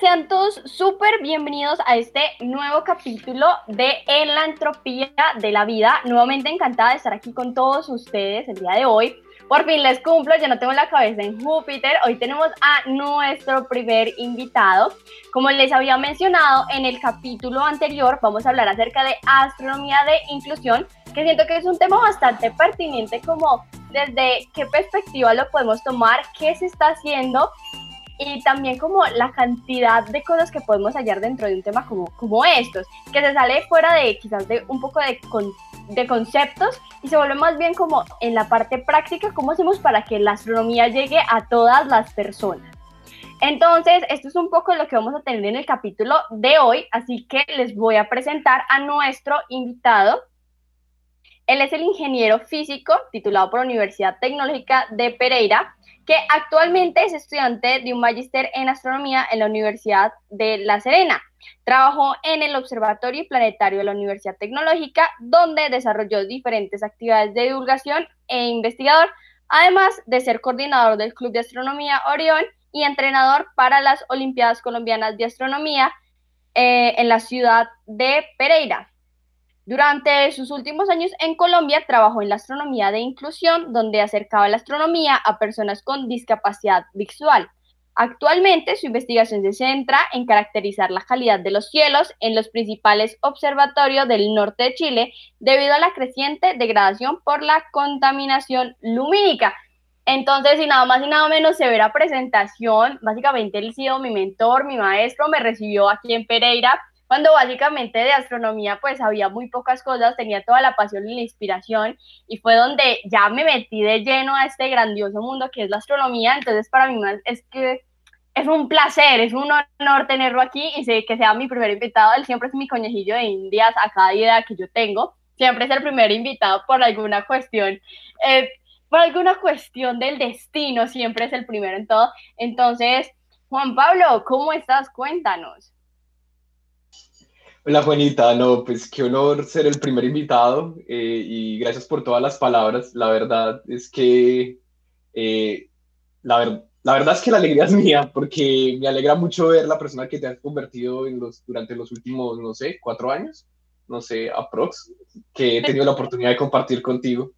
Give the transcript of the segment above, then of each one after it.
Sean todos súper bienvenidos a este nuevo capítulo de En la entropía de la vida. Nuevamente encantada de estar aquí con todos ustedes el día de hoy. Por fin les cumplo, ya no tengo la cabeza en Júpiter. Hoy tenemos a nuestro primer invitado. Como les había mencionado en el capítulo anterior, vamos a hablar acerca de astronomía de inclusión, que siento que es un tema bastante pertinente como desde qué perspectiva lo podemos tomar, qué se está haciendo y también como la cantidad de cosas que podemos hallar dentro de un tema como, como estos, que se sale fuera de quizás de un poco de, de conceptos y se vuelve más bien como en la parte práctica, cómo hacemos para que la astronomía llegue a todas las personas. Entonces, esto es un poco lo que vamos a tener en el capítulo de hoy, así que les voy a presentar a nuestro invitado. Él es el ingeniero físico titulado por la Universidad Tecnológica de Pereira, que actualmente es estudiante de un magíster en astronomía en la Universidad de La Serena. Trabajó en el Observatorio Planetario de la Universidad Tecnológica, donde desarrolló diferentes actividades de divulgación e investigador, además de ser coordinador del Club de Astronomía Orión y entrenador para las Olimpiadas Colombianas de Astronomía eh, en la ciudad de Pereira. Durante sus últimos años en Colombia trabajó en la astronomía de inclusión, donde acercaba la astronomía a personas con discapacidad visual. Actualmente su investigación se centra en caracterizar la calidad de los cielos en los principales observatorios del norte de Chile debido a la creciente degradación por la contaminación lumínica. Entonces, y nada más y nada menos, severa presentación. Básicamente, él ha sido mi mentor, mi maestro, me recibió aquí en Pereira cuando básicamente de astronomía pues había muy pocas cosas, tenía toda la pasión y la inspiración y fue donde ya me metí de lleno a este grandioso mundo que es la astronomía, entonces para mí es que es un placer, es un honor tenerlo aquí y sé que sea mi primer invitado, él siempre es mi conejillo de indias a cada idea que yo tengo, siempre es el primer invitado por alguna cuestión. Eh, por alguna cuestión del destino, siempre es el primero en todo. Entonces, Juan Pablo, ¿cómo estás? Cuéntanos. Hola Juanita, no, pues qué honor ser el primer invitado eh, y gracias por todas las palabras. La verdad es que eh, la, verdad es que la alegría es mía porque me alegra mucho ver la persona que te has convertido en los, durante los últimos, no sé, cuatro años, no sé, aprox, que he tenido la oportunidad de compartir contigo.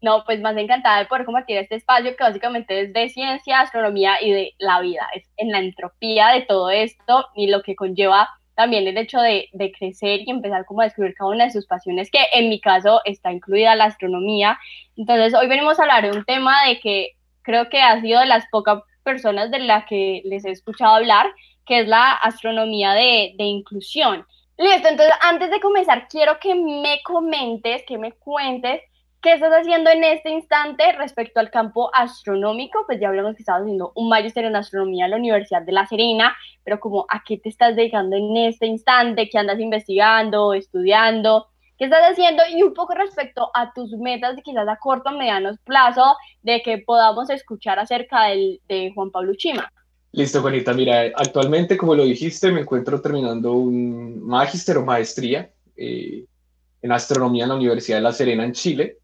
No, pues más encantada de poder compartir este espacio que básicamente es de ciencia, astronomía y de la vida, es en la entropía de todo esto y lo que conlleva también el hecho de, crecer y empezar como a descubrir cada una de sus pasiones, que en mi caso está incluida la astronomía. Entonces, hoy venimos a hablar de un tema de que creo que ha sido de las pocas personas de las que les he escuchado hablar, que es la astronomía de, de inclusión. Listo, entonces antes de comenzar, quiero que me comentes, que me cuentes ¿Qué estás haciendo en este instante respecto al campo astronómico? Pues ya hablamos que estabas haciendo un magister en astronomía en la Universidad de La Serena, pero como a qué te estás dedicando en este instante, qué andas investigando, estudiando, qué estás haciendo y un poco respecto a tus metas quizás a corto o mediano plazo de que podamos escuchar acerca del, de Juan Pablo Chima. Listo, Juanita. Mira, actualmente, como lo dijiste, me encuentro terminando un magister o maestría eh, en astronomía en la Universidad de La Serena, en Chile.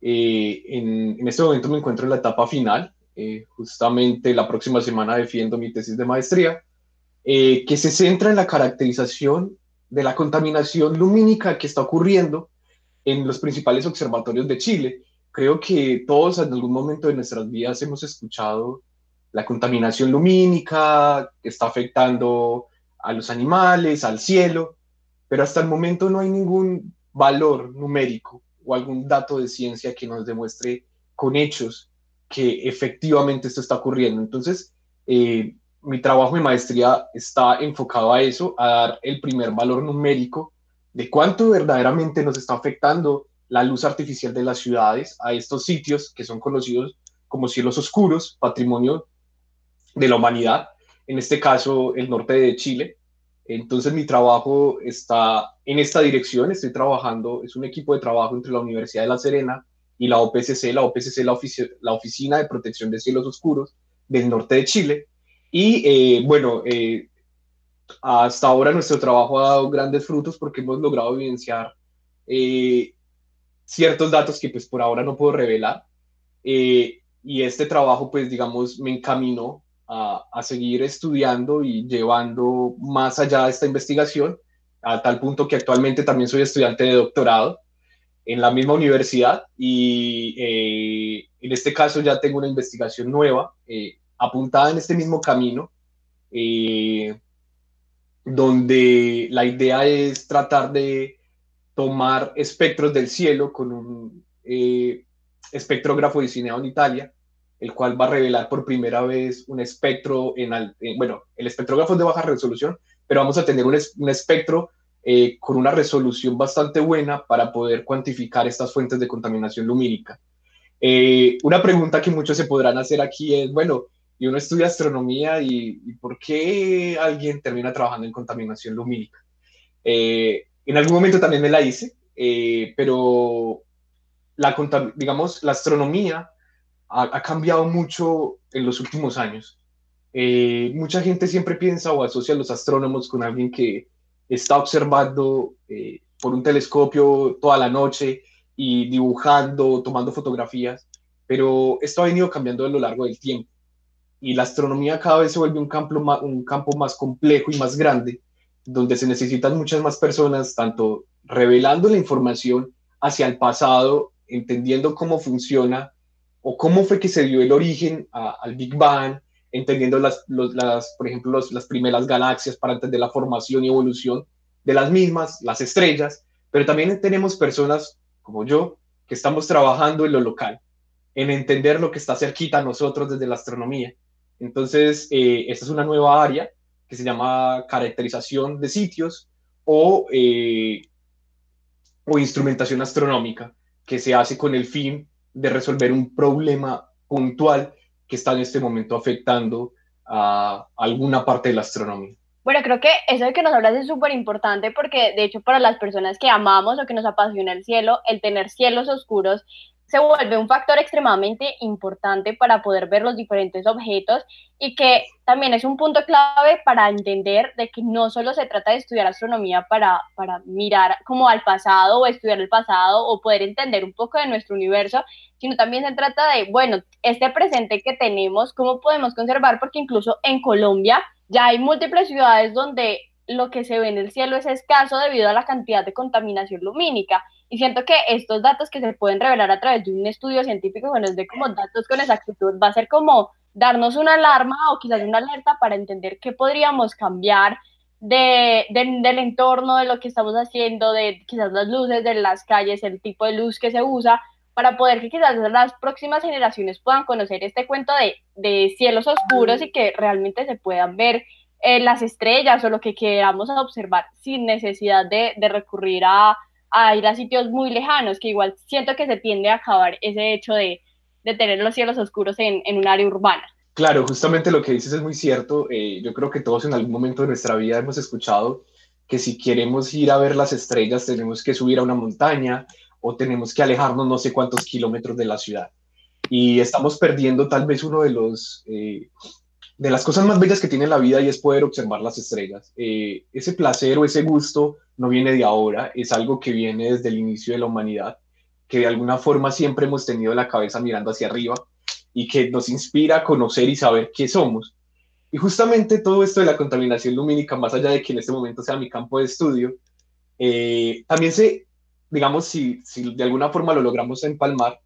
Eh, en, este momento me encuentro en la etapa final. Eh, justamente la próxima semana defiendo mi tesis de maestría, eh, que se centra en la caracterización de la contaminación lumínica que está ocurriendo en los principales observatorios de Chile. Creo que todos en algún momento de nuestras vidas hemos escuchado la contaminación lumínica que está afectando a los animales, al cielo, pero hasta el momento no hay ningún valor numérico o algún dato de ciencia que nos demuestre con hechos que efectivamente esto está ocurriendo. Entonces, eh, mi trabajo de maestría está enfocado a eso, a dar el primer valor numérico de cuánto verdaderamente nos está afectando la luz artificial de las ciudades a estos sitios que son conocidos como cielos oscuros, patrimonio de la humanidad, en este caso el norte de Chile, entonces mi trabajo está en esta dirección, estoy trabajando, es un equipo de trabajo entre la Universidad de La Serena y la OPCC, la OPCC la, la Oficina de Protección de Cielos Oscuros del norte de Chile. Y eh, bueno, eh, hasta ahora nuestro trabajo ha dado grandes frutos porque hemos logrado evidenciar eh, ciertos datos que pues por ahora no puedo revelar. y este trabajo pues digamos me encaminó a, seguir estudiando y llevando más allá esta investigación, a tal punto que actualmente también soy estudiante de doctorado en la misma universidad y eh, en este caso ya tengo una investigación nueva eh, apuntada en este mismo camino, eh, donde la idea es tratar de tomar espectros del cielo con un espectrógrafo diseñado en Italia, el cual va a revelar por primera vez un espectro en, bueno, el espectrógrafo es de baja resolución, pero vamos a tener un, un espectro eh, con una resolución bastante buena para poder cuantificar estas fuentes de contaminación lumínica. Eh, una pregunta que muchos se podrán hacer aquí es, bueno, y uno estudia astronomía y, ¿por qué alguien termina trabajando en contaminación lumínica? Eh, en algún momento también me la hice, pero la, digamos, la astronomía ha, cambiado mucho en los últimos años. mucha gente siempre piensa o asocia a los astrónomos con alguien que, está observando eh, por un telescopio toda la noche y dibujando, tomando fotografías, pero esto ha venido cambiando a lo largo del tiempo y la astronomía cada vez se vuelve un campo más complejo y más grande, donde se necesitan muchas más personas, tanto revelando la información hacia el pasado, entendiendo cómo funciona o cómo fue que se dio el origen al Big Bang, entendiendo las, por ejemplo, las primeras galaxias para entender la formación y evolución de las mismas, las estrellas, pero también tenemos personas como yo que estamos trabajando en lo local, en entender lo que está cerquita a nosotros desde la astronomía. Entonces, eh, esta es una nueva área que se llama caracterización de sitios o, eh, o instrumentación astronómica, que se hace con el fin de resolver un problema puntual que está en este momento afectando a alguna parte de la astronomía. Bueno, creo que eso de que nos hablas es súper importante porque de hecho para las personas que amamos o que nos apasiona el cielo, el tener cielos oscuros se vuelve un factor extremadamente importante para poder ver los diferentes objetos y que también es un punto clave para entender de que no solo se trata de estudiar astronomía para, para mirar como al pasado o estudiar el pasado o poder entender un poco de nuestro universo, sino también se trata de, bueno, este presente que tenemos, cómo podemos conservar, porque incluso en Colombia ya hay múltiples ciudades donde lo que se ve en el cielo es escaso debido a la cantidad de contaminación lumínica y siento que estos datos que se pueden revelar a través de un estudio científico, bueno, es de como datos con exactitud, va a ser como darnos una alarma o quizás una alerta para entender qué podríamos cambiar de, del entorno, de lo que estamos haciendo, de quizás las luces de las calles, el tipo de luz que se usa, para poder que quizás las próximas generaciones puedan conocer este cuento de, de cielos oscuros y que realmente se puedan ver eh, las estrellas o lo que queramos observar sin necesidad de recurrir a a ir a sitios muy lejanos, que igual siento que se tiende a acabar ese hecho de, de tener los cielos oscuros en, en, un área urbana. Claro, justamente lo que dices es muy cierto. Eh, yo creo que todos en algún momento de nuestra vida hemos escuchado que si queremos ir a ver las estrellas tenemos que subir a una montaña o tenemos que alejarnos no sé cuántos kilómetros de la ciudad. Y estamos perdiendo tal vez uno de los... Eh, de las cosas más bellas que tiene la vida y es poder observar las estrellas. Eh, ese placer o ese gusto no viene de ahora, es algo que viene desde el inicio de la humanidad, que de alguna forma siempre hemos tenido la cabeza mirando hacia arriba y que nos inspira a conocer y saber qué somos. Y justamente todo esto de la contaminación lumínica, más allá de que en este momento sea mi campo de estudio, eh, también se, digamos, si, si de alguna forma lo logramos empalmar,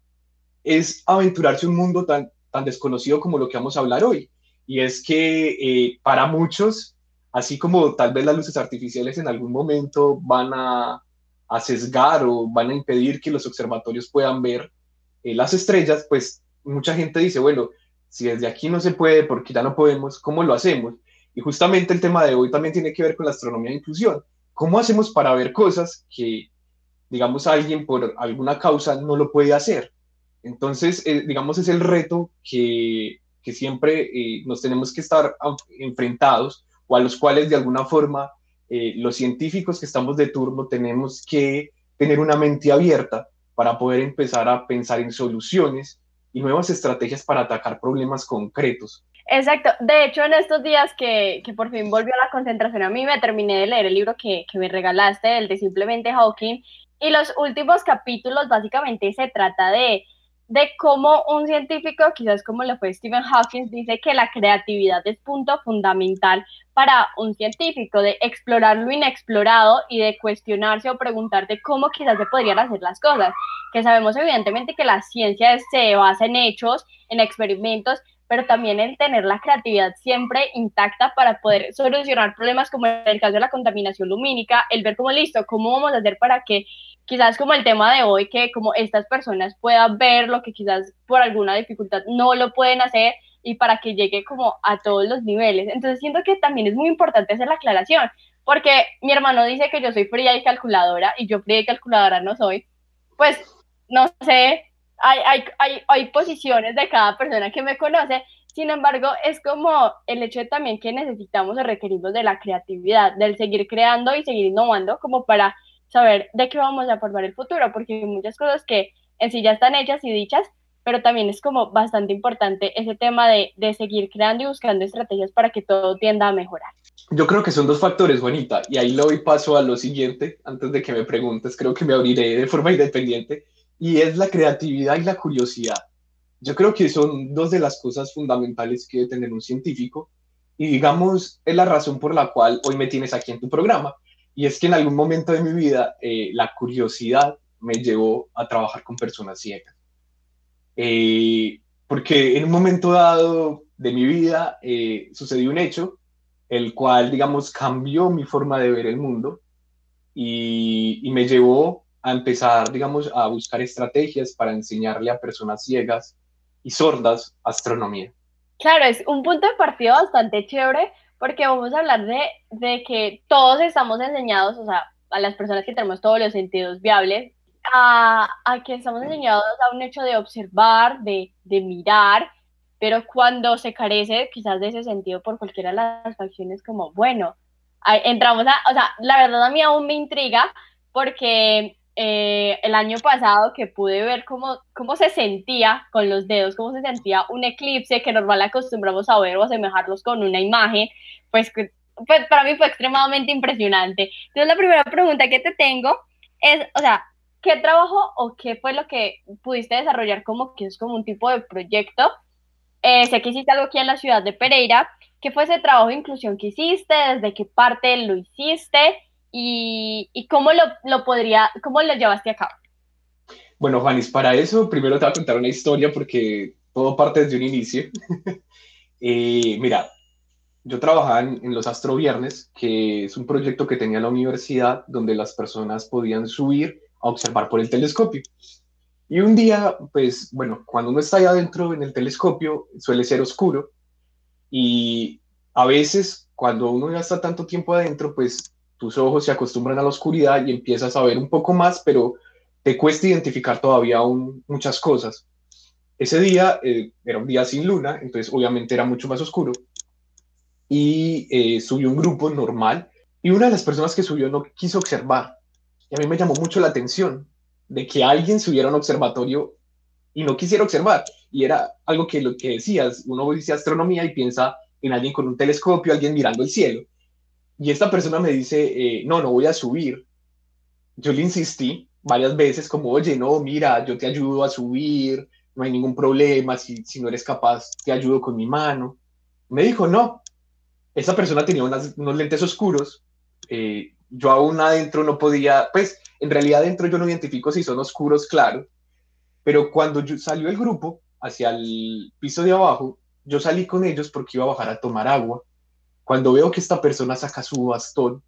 es aventurarse un mundo tan, tan desconocido como lo que vamos a hablar hoy y es que eh, para muchos, así como tal vez las luces artificiales en algún momento van a, a sesgar o van a impedir que los observatorios puedan ver eh, las estrellas, pues mucha gente dice, bueno, si desde aquí no se puede, porque ya no podemos, ¿cómo lo hacemos? Y justamente el tema de hoy también tiene que ver con la astronomía de inclusión. ¿Cómo hacemos para ver cosas que, digamos, alguien por alguna causa no lo puede hacer? Entonces, eh, digamos, es el reto que que siempre eh, nos tenemos que estar enfrentados o a los cuales de alguna forma eh, los científicos que estamos de turno tenemos que tener una mente abierta para poder empezar a pensar en soluciones y nuevas estrategias para atacar problemas concretos. Exacto. De hecho, en estos días que, que, por fin volvió la concentración a mí, me terminé de leer el libro que, que me regalaste, el de Simplemente Hawking, y los últimos capítulos básicamente se trata de de cómo un científico, quizás como lo fue Stephen Hawking, dice que la creatividad es punto fundamental para un científico, de explorar lo inexplorado y de cuestionarse o preguntarte cómo quizás se podrían hacer las cosas. Que sabemos evidentemente que la ciencia se basa en hechos, en experimentos, pero también el tener la creatividad siempre intacta para poder solucionar problemas como en el caso de la contaminación lumínica, el ver cómo listo, cómo vamos a hacer para que quizás como el tema de hoy, que como estas personas puedan ver lo que quizás por alguna dificultad no lo pueden hacer y para que llegue como a todos los niveles. Entonces siento que también es muy importante hacer la aclaración, porque mi hermano dice que yo soy fría y calculadora y yo fría y calculadora no soy, pues no sé, hay, hay, hay, hay posiciones de cada persona que me conoce, sin embargo, es como el hecho de también que necesitamos o requerimos de la creatividad, del seguir creando y seguir innovando como para saber de qué vamos a formar el futuro, porque hay muchas cosas que en sí ya están hechas y dichas, pero también es como bastante importante ese tema de, de seguir creando y buscando estrategias para que todo tienda a mejorar. Yo creo que son dos factores, Juanita, y ahí le doy paso a lo siguiente, antes de que me preguntes, creo que me abriré de forma independiente, y es la creatividad y la curiosidad. Yo creo que son dos de las cosas fundamentales que debe tener un científico, y digamos, es la razón por la cual hoy me tienes aquí en tu programa, y es que en algún momento de mi vida eh, la curiosidad me llevó a trabajar con personas ciegas. Eh, porque en un momento dado de mi vida eh, sucedió un hecho, el cual, digamos, cambió mi forma de ver el mundo y, y me llevó a empezar, digamos, a buscar estrategias para enseñarle a personas ciegas y sordas astronomía. Claro, es un punto de partida bastante chévere porque vamos a hablar de, de que todos estamos enseñados, o sea, a las personas que tenemos todos los sentidos viables, a, a que estamos enseñados a un hecho de observar, de, de mirar, pero cuando se carece quizás de ese sentido por cualquiera de las facciones, como, bueno, entramos a, o sea, la verdad a mí aún me intriga porque eh, el año pasado que pude ver cómo, cómo se sentía con los dedos, cómo se sentía un eclipse que normal acostumbramos a ver o asemejarlos con una imagen, pues, pues para mí fue extremadamente impresionante. Entonces la primera pregunta que te tengo es, o sea, ¿qué trabajo o qué fue lo que pudiste desarrollar como que es como un tipo de proyecto? Eh, sé que hiciste algo aquí en la ciudad de Pereira. ¿Qué fue ese trabajo de inclusión que hiciste? ¿Desde qué parte lo hiciste? Y, cómo, lo, lo, podría, cómo lo llevaste a cabo. Bueno, Juanis, para eso primero te voy a contar una historia porque todo parte desde un inicio. eh, mira, yo trabajaba en, los Astro Viernes, que es un proyecto que tenía la universidad donde las personas podían subir a observar por el telescopio. Y un día, pues bueno, cuando uno está ahí adentro en el telescopio, suele ser oscuro y a veces cuando uno ya está tanto tiempo adentro, pues tus ojos se acostumbran a la oscuridad y empiezas a ver un poco más, pero te cuesta identificar todavía aún muchas cosas. Ese día eh, era un día sin luna, entonces obviamente era mucho más oscuro. Y eh, subió un grupo normal y una de las personas que subió no quiso observar. Y a mí me llamó mucho la atención de que alguien subiera a un observatorio y no quisiera observar. Y era algo que lo que decías, uno dice astronomía y piensa en alguien con un telescopio, alguien mirando el cielo. Y esta persona me dice, eh, no, no voy a subir. Yo le insistí varias veces como, oye, no, mira, yo te ayudo a subir, no hay ningún problema, si, si no eres capaz, te ayudo con mi mano. Me dijo, no. Esa persona tenía unos lentes oscuros. Eh, yo aún adentro no podía, pues en realidad adentro yo no identifico si son oscuros, claro. Pero cuando yo, salió el grupo hacia el piso de abajo, yo salí con ellos porque iba a bajar a tomar agua cuando veo que esta persona saca su bastón,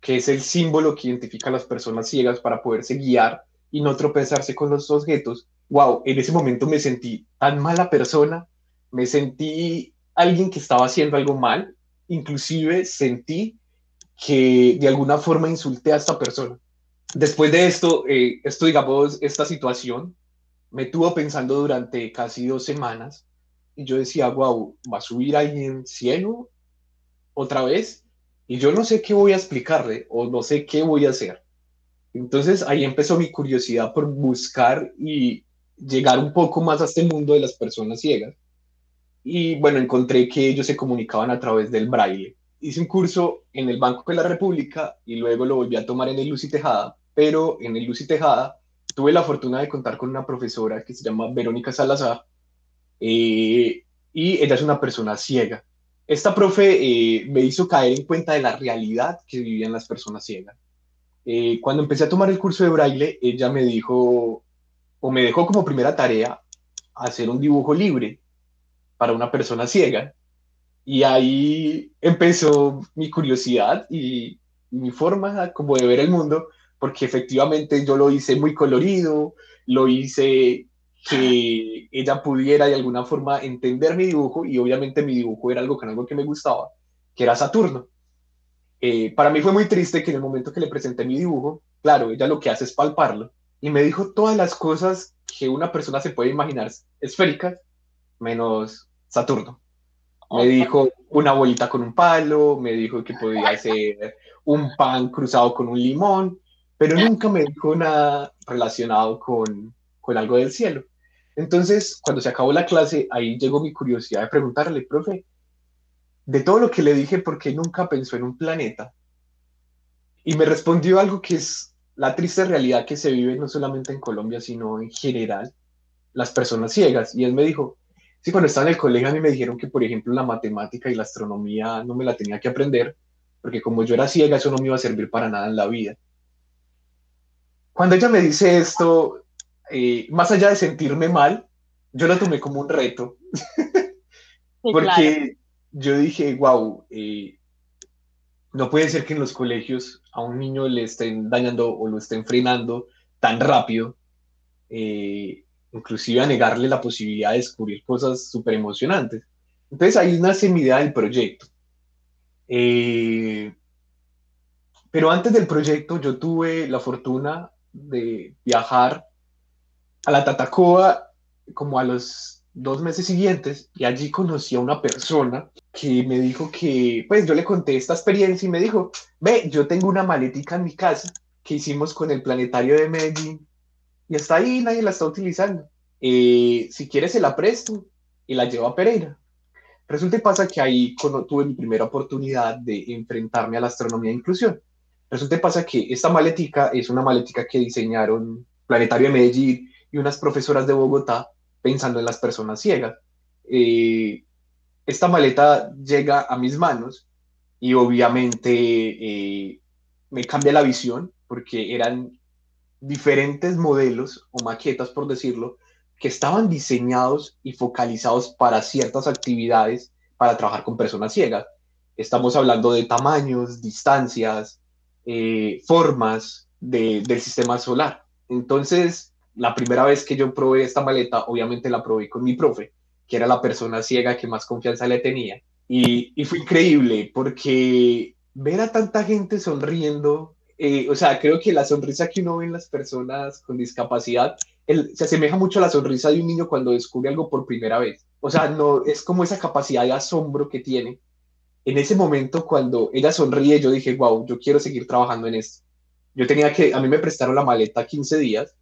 que es el símbolo que identifica a las personas ciegas para poderse guiar y no tropezarse con los objetos, wow, en ese momento me sentí tan mala persona, me sentí alguien que estaba haciendo algo mal, inclusive sentí que de alguna forma insulté a esta persona. Después de esto, eh, esto digamos, esta situación me tuvo pensando durante casi dos semanas y yo decía, wow, ¿va a subir alguien cielo otra vez y yo no sé qué voy a explicarle o no sé qué voy a hacer. Entonces ahí empezó mi curiosidad por buscar y llegar un poco más a este mundo de las personas ciegas. Y bueno, encontré que ellos se comunicaban a través del braille. Hice un curso en el Banco de la República y luego lo volví a tomar en el Lucy Tejada, pero en el Lucy Tejada tuve la fortuna de contar con una profesora que se llama Verónica Salazar, eh, y ella es una persona ciega. Esta profe eh, me hizo caer en cuenta de la realidad que vivían las personas ciegas. Eh, cuando empecé a tomar el curso de braille, ella me dijo, o me dejó como primera tarea, hacer un dibujo libre para una persona ciega. Y ahí empezó mi curiosidad y mi forma como de ver el mundo, porque efectivamente yo lo hice muy colorido, lo hice que ella pudiera de alguna forma entender mi dibujo y obviamente mi dibujo era algo con algo que me gustaba, que era Saturno. Eh, para mí fue muy triste que en el momento que le presenté mi dibujo, claro, ella lo que hace es palparlo y me dijo todas las cosas que una persona se puede imaginar esféricas, menos Saturno. Me dijo una bolita con un palo, me dijo que podía ser un pan cruzado con un limón, pero nunca me dijo nada relacionado con, con algo del cielo. Entonces, cuando se acabó la clase, ahí llegó mi curiosidad de preguntarle, profe, de todo lo que le dije, ¿por qué nunca pensó en un planeta? Y me respondió algo que es la triste realidad que se vive no solamente en Colombia, sino en general, las personas ciegas. Y él me dijo, sí, cuando estaba en el colegio a mí me dijeron que, por ejemplo, la matemática y la astronomía no me la tenía que aprender, porque como yo era ciega, eso no me iba a servir para nada en la vida. Cuando ella me dice esto, eh, más allá de sentirme mal, yo lo tomé como un reto. porque yo dije, wow, eh, no puede ser que en los colegios a un niño le estén dañando o lo estén frenando tan rápido, eh, inclusive a negarle la posibilidad de descubrir cosas súper emocionantes. Entonces ahí nace mi idea del proyecto. Eh, pero antes del proyecto yo tuve la fortuna de viajar a la Tatacoa como a los dos meses siguientes y allí conocí a una persona que me dijo que, pues yo le conté esta experiencia y me dijo, ve, yo tengo una maletica en mi casa que hicimos con el planetario de Medellín y está ahí, nadie la está utilizando. Eh, si quieres se la presto y la llevo a Pereira. Resulta y pasa que ahí tuve mi primera oportunidad de enfrentarme a la astronomía de inclusión. Resulta y pasa que esta maletica es una maletica que diseñaron Planetario de Medellín y unas profesoras de Bogotá pensando en las personas ciegas. Eh, esta maleta llega a mis manos y obviamente eh, me cambia la visión porque eran diferentes modelos o maquetas, por decirlo, que estaban diseñados y focalizados para ciertas actividades para trabajar con personas ciegas. Estamos hablando de tamaños, distancias, eh, formas del sistema solar. Entonces, la primera vez que yo probé esta maleta, obviamente la probé con mi profe, que era la persona ciega que más confianza le tenía. Y, fue increíble porque ver a tanta gente sonriendo, eh, o sea, creo que la sonrisa que uno ve en las personas con discapacidad se asemeja mucho a la sonrisa de un niño cuando descubre algo por primera vez. O sea, no es como esa capacidad de asombro que tiene. En ese momento, cuando ella sonríe, yo dije, wow, yo quiero seguir trabajando en esto. Yo tenía que, a mí me prestaron la maleta 15 días,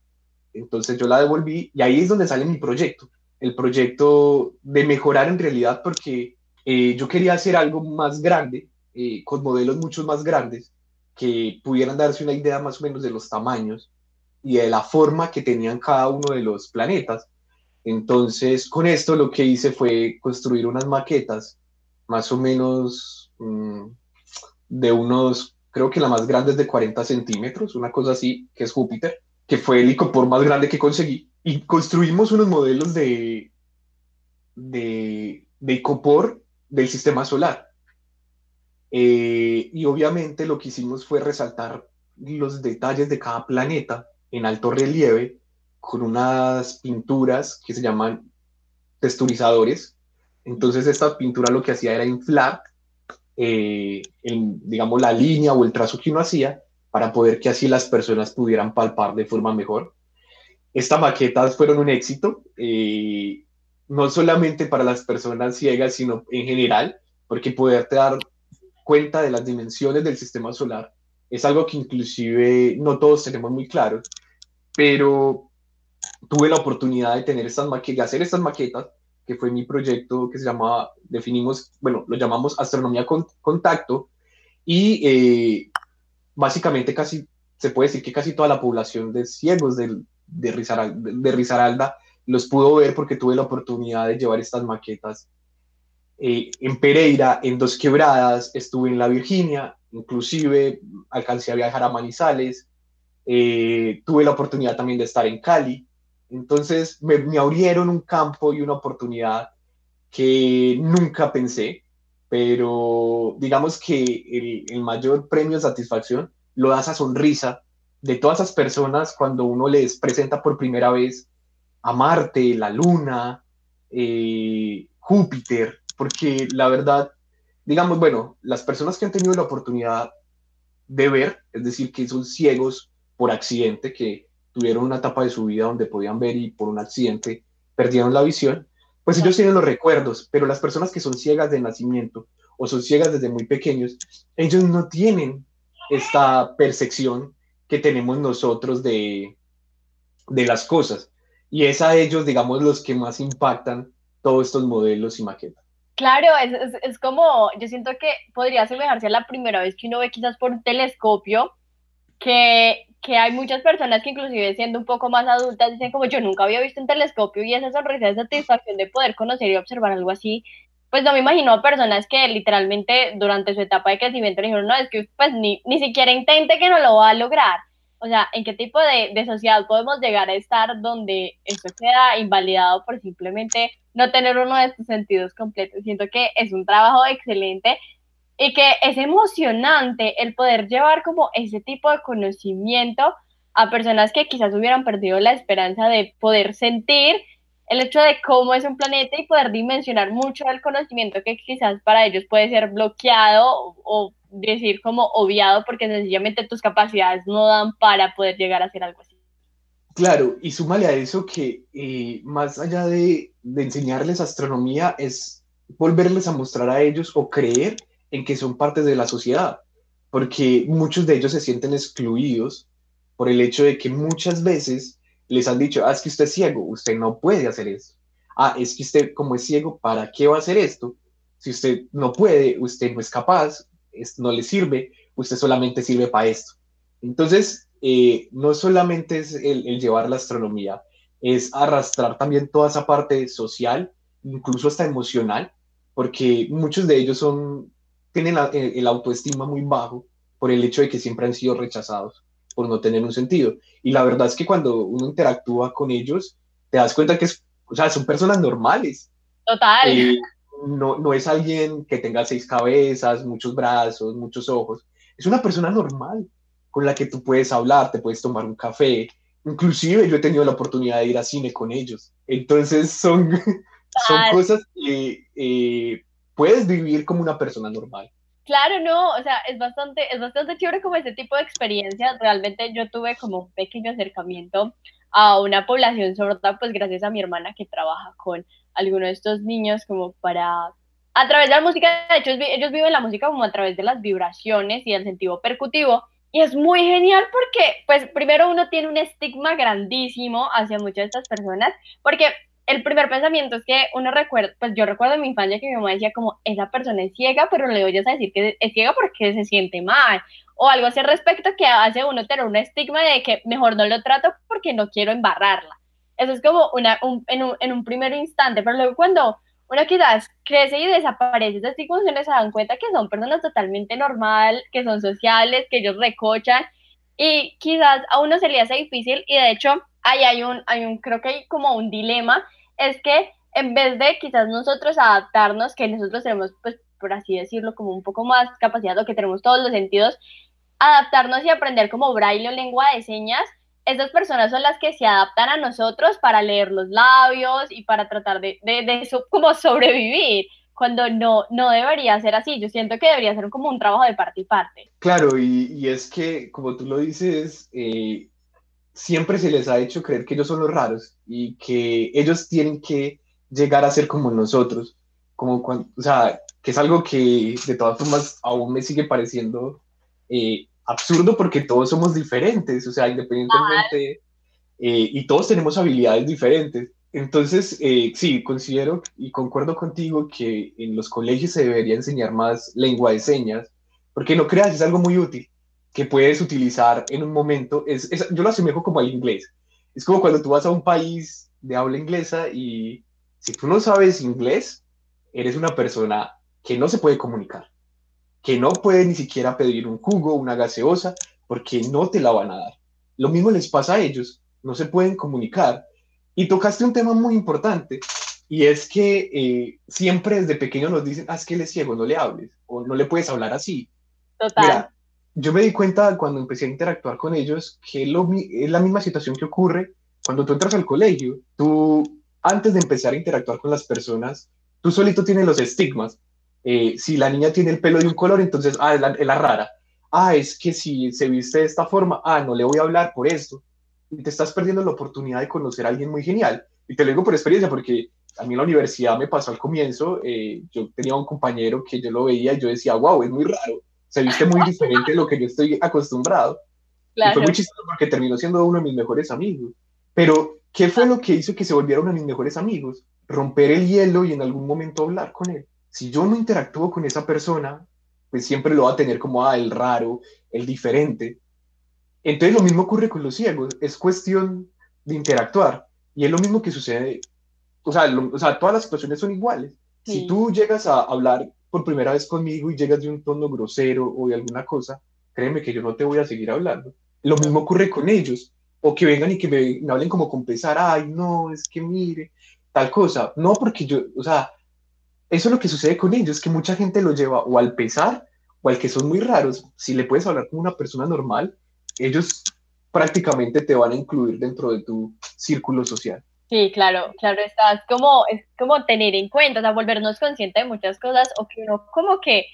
entonces yo la devolví y ahí es donde sale mi proyecto el proyecto de mejorar en realidad porque eh, yo quería hacer algo más grande, eh, con modelos mucho más grandes, que pudieran darse una idea más o menos de los tamaños y de la forma que tenían cada uno de los planetas. Entonces, con esto lo que hice fue construir unas maquetas más o menos mm, de unos, creo que la más grande es de 40 centímetros, una cosa así, que es Júpiter, que fue el icopor más grande que conseguí y construimos unos modelos de, de, de icopor del sistema solar. Eh, y obviamente lo que hicimos fue resaltar los detalles de cada planeta en alto relieve con unas pinturas que se llaman texturizadores. Entonces esta pintura lo que hacía era inflar, eh, digamos, la línea o el trazo que uno hacía para poder que así las personas pudieran palpar de forma mejor. Estas maquetas fueron un éxito, eh, no solamente para las personas ciegas, sino en general, porque poderte dar cuenta de las dimensiones del sistema solar es algo que inclusive no todos tenemos muy claro, pero tuve la oportunidad de tener estas maquetas, hacer estas maquetas, que fue mi proyecto que se llamaba, definimos, bueno, lo llamamos Astronomía con Contacto, y eh, básicamente casi, se puede decir que casi toda la población de ciegos del, de, Risaralda, los pudo ver porque tuve la oportunidad de llevar estas maquetas eh, en Pereira, en Dos Quebradas, estuve en la Virginia, inclusive alcancé a viajar a Manizales, eh, tuve la oportunidad también de estar en Cali, entonces me, abrieron un campo y una oportunidad que nunca pensé, pero digamos que el, mayor premio de satisfacción lo da esa sonrisa de todas esas personas cuando uno les presenta por primera vez a Marte, la Luna, eh, Júpiter, porque la verdad, digamos, bueno, las personas que han tenido la oportunidad de ver, es decir, que son ciegos por accidente, que tuvieron una etapa de su vida donde podían ver y por un accidente perdieron la visión, pues ellos tienen los recuerdos, pero las personas que son ciegas de nacimiento o son ciegas desde muy pequeños, ellos no tienen esta percepción que tenemos nosotros de, de las cosas. Y es a ellos, digamos, los que más impactan todos estos modelos y maquetas. Claro, es, es, como, yo siento que podría asemejarse a la primera vez que uno ve quizás por un telescopio, que, que hay muchas personas que inclusive siendo un poco más adultas dicen como yo nunca había visto un telescopio y esa sonrisa de satisfacción de poder conocer y observar algo así, pues no me imagino personas que literalmente durante su etapa de crecimiento dijeron, no, es que pues ni, ni siquiera intente que no lo va a lograr. O sea, ¿en qué tipo de, de sociedad podemos llegar a estar donde esto queda invalidado por simplemente no tener uno de estos sentidos completos. Siento que es un trabajo excelente y que es emocionante el poder llevar como ese tipo de conocimiento a personas que quizás hubieran perdido la esperanza de poder sentir el hecho de cómo es un planeta y poder dimensionar mucho el conocimiento que quizás para ellos puede ser bloqueado o, decir como obviado porque sencillamente tus capacidades no dan para poder llegar a hacer algo así. Claro, y súmale a eso que eh, más allá de, de, enseñarles astronomía es volverles a mostrar a ellos o creer en que son parte de la sociedad, porque muchos de ellos se sienten excluidos por el hecho de que muchas veces les han dicho, ah, es que usted es ciego, usted no puede hacer eso. Ah, es que usted como es ciego, ¿para qué va a hacer esto? Si usted no puede, usted no es capaz, no le sirve, usted solamente sirve para esto. Entonces, eh, no solamente es el, llevar la astronomía, es arrastrar también toda esa parte social, incluso hasta emocional, porque muchos de ellos son, tienen el autoestima muy bajo por el hecho de que siempre han sido rechazados por no tener un sentido. Y la verdad es que cuando uno interactúa con ellos, te das cuenta que es, o sea, son personas normales. Total. Eh, no, no es alguien que tenga seis cabezas, muchos brazos, muchos ojos. Es una persona normal con la que tú puedes hablar, te puedes tomar un café. Inclusive yo he tenido la oportunidad de ir a cine con ellos. Entonces son, son cosas que eh, puedes vivir como una persona normal. Claro, no, o sea, es bastante, es bastante chévere como ese tipo de experiencias. Realmente yo tuve como un pequeño acercamiento a una población sorda, pues gracias a mi hermana que trabaja con algunos de estos niños como para, a través de la música, de hecho ellos viven la música como a través de las vibraciones y el sentido percutivo, y es muy genial porque, pues, primero uno tiene un estigma grandísimo hacia muchas de estas personas, porque el primer pensamiento es que uno recuerda, pues yo recuerdo en mi infancia que mi mamá decía como, esa persona es ciega, pero le oyes a decir que es ciega porque se siente mal, o algo así al respecto que hace uno tener un estigma de que mejor no lo trato porque no quiero embarrarla. Eso es como una, un, en, un, en un primer instante, pero luego cuando uno quizás crece y desaparece esas situaciones, se dan cuenta que son personas totalmente normal, que son sociales, que ellos recochan y quizás a uno se le hace difícil y de hecho ahí hay un, hay un, creo que hay como un dilema, es que en vez de quizás nosotros adaptarnos, que nosotros tenemos, pues por así decirlo, como un poco más capacidad, o que tenemos todos los sentidos, adaptarnos y aprender como braille o lengua de señas, esas personas son las que se adaptan a nosotros para leer los labios y para tratar de, de, de como sobrevivir, cuando no, no debería ser así. Yo siento que debería ser como un trabajo de parte y parte. Claro, y, y es que, como tú lo dices, eh, siempre se les ha hecho creer que ellos son los raros y que ellos tienen que llegar a ser como nosotros, como cuando, o sea, que es algo que de todas formas aún me sigue pareciendo eh, absurdo porque todos somos diferentes, o sea, independientemente, eh, y todos tenemos habilidades diferentes. Entonces, eh, sí, considero y concuerdo contigo que en los colegios se debería enseñar más lengua de señas, porque no creas, es algo muy útil que puedes utilizar en un momento. Es, yo lo asemejo como al inglés. Es como cuando tú vas a un país de habla inglesa y si tú no sabes inglés, eres una persona que no se puede comunicar, que no puede ni siquiera pedir un jugo, una gaseosa, porque no te la van a dar. Lo mismo les pasa a ellos, no se pueden comunicar. Y tocaste un tema muy importante, y es que eh, siempre desde pequeño nos dicen, ah, es que él es ciego, no le hables, o no le puedes hablar así. Total. Yo me di cuenta cuando empecé a interactuar con ellos que lo, es la misma situación que ocurre cuando tú entras al colegio. Tú, antes de empezar a interactuar con las personas, tú solito tienes los estigmas. Eh, si la niña tiene el pelo de un color, entonces, ah, es la, rara. Ah, es que si se viste de esta forma, ah, no le voy a hablar por esto. Y te estás perdiendo la oportunidad de conocer a alguien muy genial. Y te lo digo por experiencia, porque a mí en la universidad me pasó al comienzo, eh, yo tenía un compañero que yo lo veía y yo decía, wow, es muy raro, se viste muy diferente de lo que yo estoy acostumbrado. Y fue muy chistoso porque terminó siendo uno de mis mejores amigos. Pero, ¿qué fue lo que hizo que se volviera uno de mis mejores amigos? Romper el hielo y en algún momento hablar con él. Si yo no interactúo con esa persona, pues siempre lo va a tener como, ah, el raro, el diferente. Entonces lo mismo ocurre con los ciegos, es cuestión de interactuar. Y es lo mismo que sucede, o sea, o sea todas las situaciones son iguales. Si tú llegas a hablar por primera vez conmigo y llegas de un tono grosero o de alguna cosa, créeme que yo no te voy a seguir hablando. Lo mismo ocurre con ellos o que vengan y que me, hablen como con pesar, ay, no, es que mire, tal cosa. No, porque yo, o sea, eso es lo que sucede con ellos, que mucha gente lo lleva o al pesar o al que son muy raros. Si le puedes hablar como una persona normal, ellos prácticamente te van a incluir dentro de tu círculo social. Sí, claro, claro, está. Es como, es como tener en cuenta, o sea, volvernos conscientes de muchas cosas o que uno como que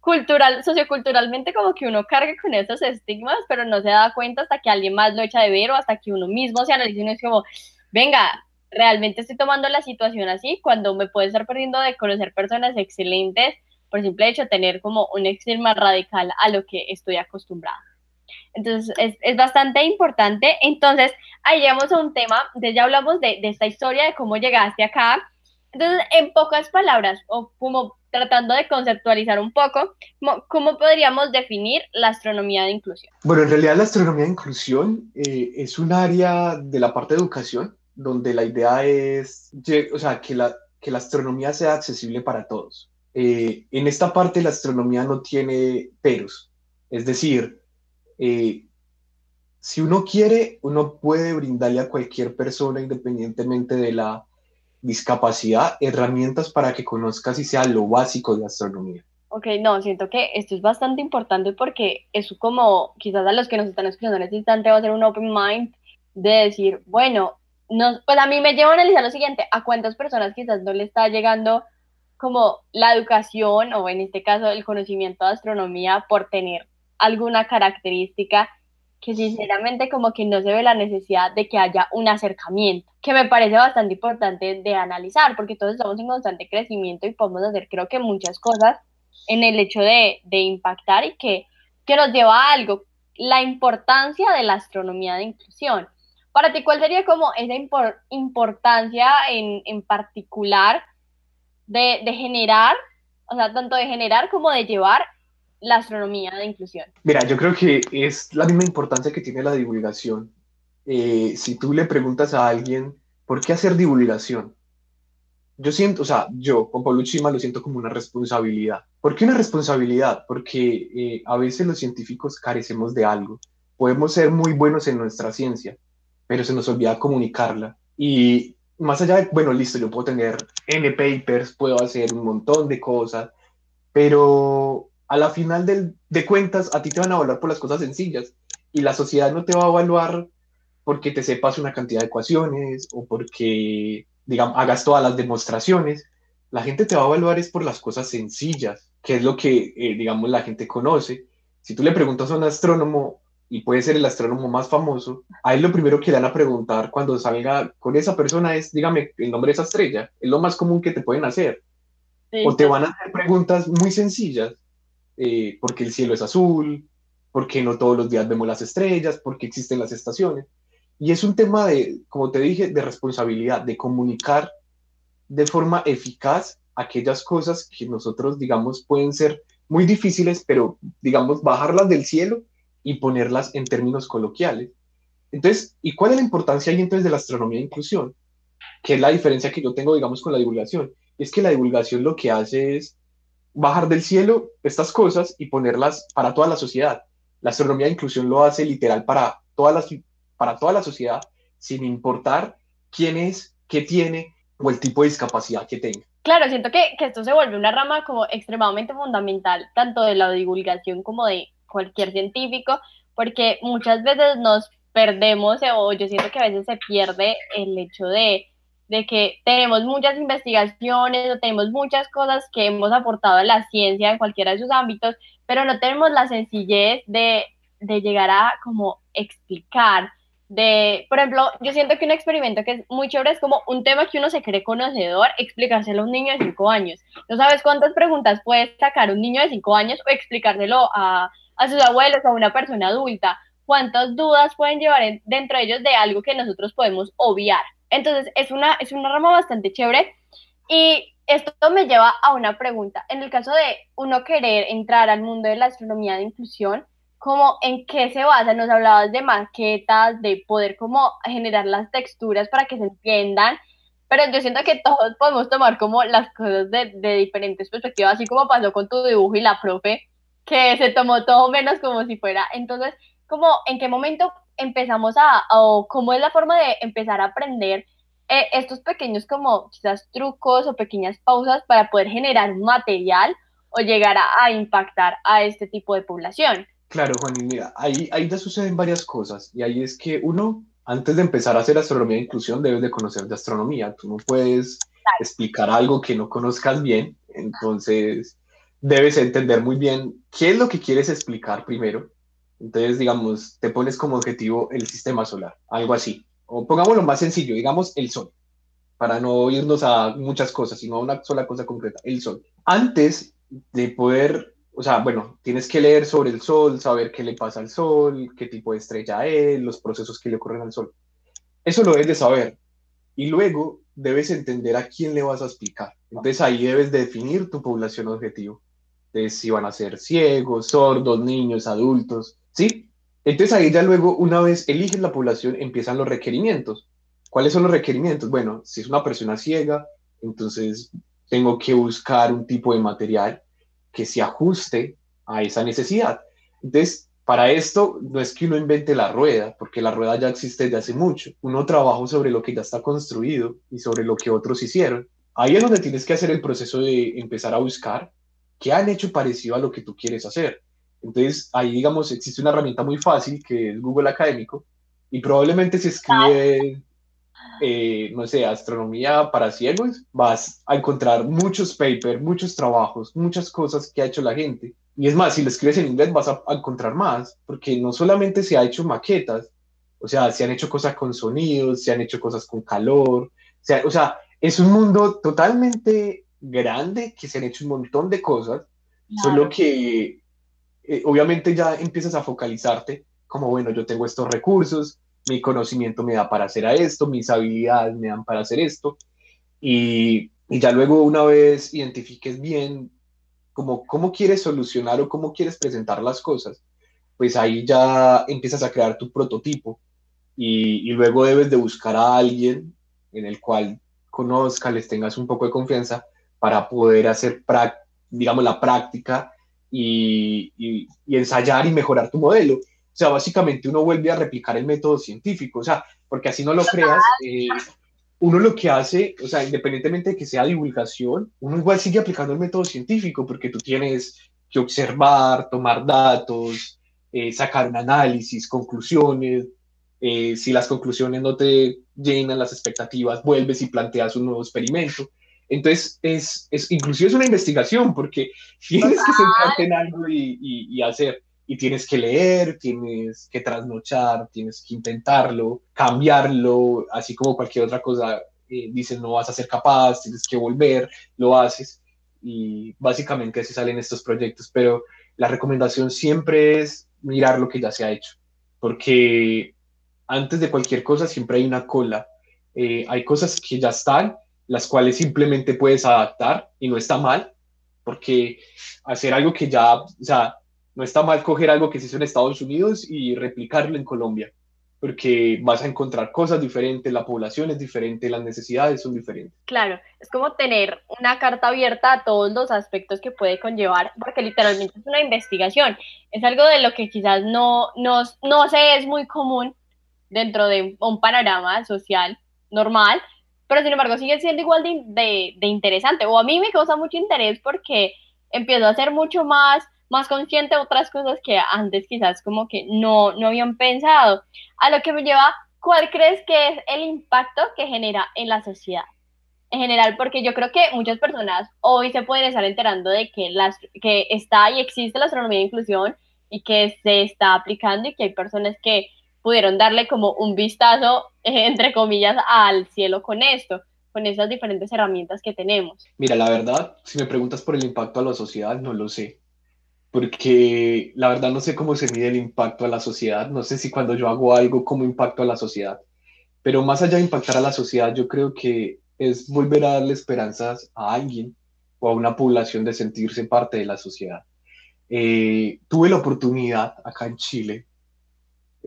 cultural, socioculturalmente como que uno cargue con esos estigmas, pero no se da cuenta hasta que alguien más lo echa de ver o hasta que uno mismo se analiza y uno es como, venga, realmente estoy tomando la situación así cuando me puedo estar perdiendo de conocer personas excelentes por simple hecho tener como un estigma radical a lo que estoy acostumbrada. Entonces, es, es, bastante importante. Entonces, ahí llegamos a un tema, entonces ya hablamos de, de esta historia, de cómo llegaste acá. Entonces, en pocas palabras, o como tratando de conceptualizar un poco, ¿cómo, podríamos definir la astronomía de inclusión? Bueno, en realidad la astronomía de inclusión eh, es un área de la parte de educación donde la idea es, o sea, que la, que la astronomía sea accesible para todos. Eh, en esta parte la astronomía no tiene peros, es decir, eh, si uno quiere, uno puede brindarle a cualquier persona, independientemente de la discapacidad, herramientas para que conozcas y sea lo básico de astronomía. Ok, no, siento que esto es bastante importante porque es como, quizás a los que nos están escuchando en este instante va a ser un open mind de decir, bueno, no, pues a mí me lleva a analizar lo siguiente, a cuántas personas quizás no le está llegando como la educación o en este caso el conocimiento de astronomía por tener alguna característica que sinceramente como que no se ve la necesidad de que haya un acercamiento, que me parece bastante importante de analizar, porque todos estamos en constante crecimiento y podemos hacer creo que muchas cosas en el hecho de, de impactar y que, que nos lleva a algo, la importancia de la astronomía de inclusión. Para ti, ¿cuál sería como esa importancia en, en particular de, de generar, o sea, tanto de generar como de llevar la astronomía de inclusión? Mira, yo creo que es la misma importancia que tiene la divulgación. Eh, si tú le preguntas a alguien, ¿por qué hacer divulgación? Yo siento, o sea, yo, con Pablo lo siento como una responsabilidad. ¿Por qué una responsabilidad? Porque eh, a veces los científicos carecemos de algo. Podemos ser muy buenos en nuestra ciencia, pero se nos olvida comunicarla. Y más allá de, bueno, listo, yo puedo tener N papers, puedo hacer un montón de cosas, pero a la final de cuentas, a ti te van a evaluar por las cosas sencillas y la sociedad no te va a evaluar porque te sepas una cantidad de ecuaciones o porque, digamos, hagas todas las demostraciones. La gente te va a evaluar es por las cosas sencillas, que es lo que, eh, digamos, la gente conoce. Si tú le preguntas a un astrónomo, y puede ser el astrónomo más famoso, a él lo primero que le van a preguntar cuando salga con esa persona es, dígame, el nombre de esa estrella. Es lo más común que te pueden hacer. O te van a hacer preguntas muy sencillas eh, porque el cielo es azul, porque no todos los días vemos las estrellas, porque existen las estaciones. Y es un tema de, como te dije, de responsabilidad, de comunicar de forma eficaz aquellas cosas que nosotros, digamos, pueden ser muy difíciles, pero, digamos, bajarlas del cielo y ponerlas en términos coloquiales. Entonces, ¿y cuál es la importancia ahí entonces de la astronomía de inclusión? Que es la diferencia que yo tengo, digamos, con la divulgación. Es que la divulgación lo que hace es bajar del cielo estas cosas y ponerlas para toda la sociedad. La astronomía de inclusión lo hace literal para, todas las, para toda la sociedad, sin importar quién es, qué tiene o el tipo de discapacidad que tenga. Claro, siento que, que esto se vuelve una rama como extremadamente fundamental, tanto de la divulgación como de cualquier científico, porque muchas veces nos perdemos o yo siento que a veces se pierde el hecho de, de que tenemos muchas investigaciones o tenemos muchas cosas que hemos aportado a la ciencia en cualquiera de sus ámbitos, pero no tenemos la sencillez de, de llegar a como explicar de, por ejemplo, yo siento que un experimento que es muy chévere es como un tema que uno se cree conocedor, explicárselo a un niño de 5 años. No sabes cuántas preguntas puede sacar un niño de 5 años o explicárselo a, a, sus abuelos o a una persona adulta. Cuántas dudas pueden llevar dentro de ellos de algo que nosotros podemos obviar. Entonces, es una, es una rama bastante chévere. Y esto me lleva a una pregunta. En el caso de uno querer entrar al mundo de la astronomía de inclusión, como en qué se basa, nos hablabas de maquetas, de poder como generar las texturas para que se entiendan, pero yo siento que todos podemos tomar como las cosas de, de diferentes perspectivas, así como pasó con tu dibujo y la profe, que se tomó todo menos como si fuera. Entonces, como en qué momento empezamos a, o cómo es la forma de empezar a aprender eh, estos pequeños como quizás trucos o pequeñas pausas para poder generar material o llegar a, a impactar a este tipo de población. Claro, Juan, y mira, ahí, ahí ya suceden varias cosas. Y ahí es que uno, antes de empezar a hacer astronomía de inclusión, debes de conocer de astronomía. Tú no puedes explicar algo que no conozcas bien. Entonces, debes entender muy bien qué es lo que quieres explicar primero. Entonces, digamos, te pones como objetivo el sistema solar, algo así. O pongámoslo más sencillo, digamos el Sol, para no irnos a muchas cosas, sino a una sola cosa concreta, el Sol. Antes de poder o sea, bueno, tienes que leer sobre el Sol, saber qué le pasa al Sol, qué tipo de estrella es, los procesos que le ocurren al Sol. Eso lo debes de saber. Y luego debes entender a quién le vas a explicar. Entonces ahí debes definir tu población objetivo. Entonces, si van a ser ciegos, sordos, niños, adultos, ¿sí? Entonces ahí ya luego, una vez eliges la población, empiezan los requerimientos. ¿Cuáles son los requerimientos? Bueno, si es una persona ciega, entonces tengo que buscar un tipo de material que se ajuste a esa necesidad. Entonces, para esto no es que uno invente la rueda, porque la rueda ya existe desde hace mucho. Uno trabaja sobre lo que ya está construido y sobre lo que otros hicieron. Ahí es donde tienes que hacer el proceso de empezar a buscar qué han hecho parecido a lo que tú quieres hacer. Entonces, ahí, digamos, existe una herramienta muy fácil que es Google Académico y probablemente se escribe eh, no sé, astronomía para ciegos, vas a encontrar muchos papers, muchos trabajos, muchas cosas que ha hecho la gente. Y es más, si lo escribes en inglés vas a, encontrar más, porque no solamente se ha hecho maquetas, o sea, se han hecho cosas con sonidos, se han hecho cosas con calor, o sea, es un mundo totalmente grande que se han hecho un montón de cosas, solo que eh, obviamente ya empiezas a focalizarte como, bueno, yo tengo estos recursos, mi conocimiento me da para hacer esto, mis habilidades me dan para hacer esto. Y, ya luego una vez identifiques bien como cómo quieres solucionar o cómo quieres presentar las cosas, pues ahí ya empiezas a crear tu prototipo y, y luego debes de buscar a alguien en el cual conozca, les tengas un poco de confianza para poder hacer, digamos, la práctica y, y, y ensayar y mejorar tu modelo. O sea, básicamente uno vuelve a replicar el método científico, o sea, porque así no lo creas, eh, uno lo que hace, o sea, independientemente de que sea divulgación, uno igual sigue aplicando el método científico, porque tú tienes que observar, tomar datos, eh, sacar un análisis, conclusiones. Eh, si las conclusiones no te llenan las expectativas, vuelves y planteas un nuevo experimento. Entonces, es, es inclusive es una investigación porque tienes que centrarte en algo y, y, hacer y tienes que leer, tienes que trasnochar, tienes que intentarlo, cambiarlo, así como cualquier otra cosa, eh, dicen no vas a ser capaz, tienes que volver, lo haces y básicamente así salen estos proyectos, pero la recomendación siempre es mirar lo que ya se ha hecho, porque antes de cualquier cosa siempre hay una cola, eh, hay cosas que ya están, las cuales simplemente puedes adaptar y no está mal, porque hacer algo que ya, o sea, no está mal coger algo que se hizo en Estados Unidos y replicarlo en Colombia. porque vas a encontrar cosas diferentes, la población es diferente, las necesidades son diferentes. Claro, es como tener una carta abierta a todos los aspectos que puede conllevar, porque literalmente es una investigación, es algo de lo que quizás no, no, no sé, es muy común dentro de un panorama social normal, pero sin embargo sigue siendo igual de, de, de interesante, o a mí me causa mucho interés porque empiezo a ser mucho más más consciente de otras cosas que antes quizás como que no, no habían pensado. A lo que me lleva, ¿cuál crees que es el impacto que genera en la sociedad? En general, porque yo creo que muchas personas hoy se pueden estar enterando de que, las, que está y existe la astronomía de inclusión y que se está aplicando y que hay personas que pudieron darle como un vistazo, entre comillas, al cielo con esto, con esas diferentes herramientas que tenemos. Mira, la verdad, si me preguntas por el impacto a la sociedad, no lo sé porque la verdad no sé cómo se mide el impacto a la sociedad, no sé si cuando yo hago algo, cómo impacto a la sociedad, pero más allá de impactar a la sociedad, yo creo que es volver a darle esperanzas a alguien o a una población de sentirse parte de la sociedad. Eh, tuve la oportunidad acá en Chile,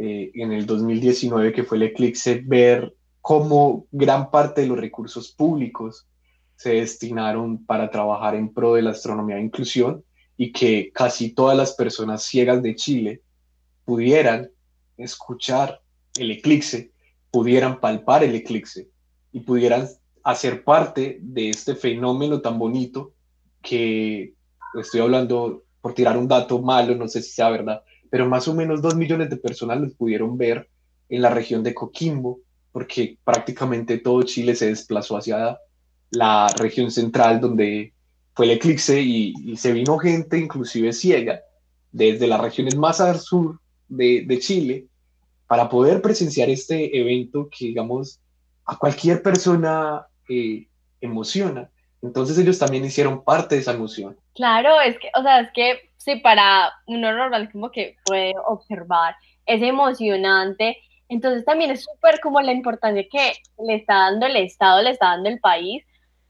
eh, en el 2019, que fue el eclipse, ver cómo gran parte de los recursos públicos se destinaron para trabajar en pro de la astronomía de inclusión y que casi todas las personas ciegas de Chile pudieran escuchar el eclipse, pudieran palpar el eclipse y pudieran hacer parte de este fenómeno tan bonito que estoy hablando por tirar un dato malo, no sé si sea verdad, pero más o menos dos millones de personas los pudieron ver en la región de Coquimbo, porque prácticamente todo Chile se desplazó hacia la región central donde fue el eclipse y, se vino gente inclusive ciega desde las regiones más al sur de, Chile para poder presenciar este evento que, digamos, a cualquier persona eh, emociona. Entonces ellos también hicieron parte de esa emoción. Claro, es que, o sea, es que sí, para uno normal como que puede observar, es emocionante. Entonces también es súper como la importancia que le está dando el Estado, le está dando el país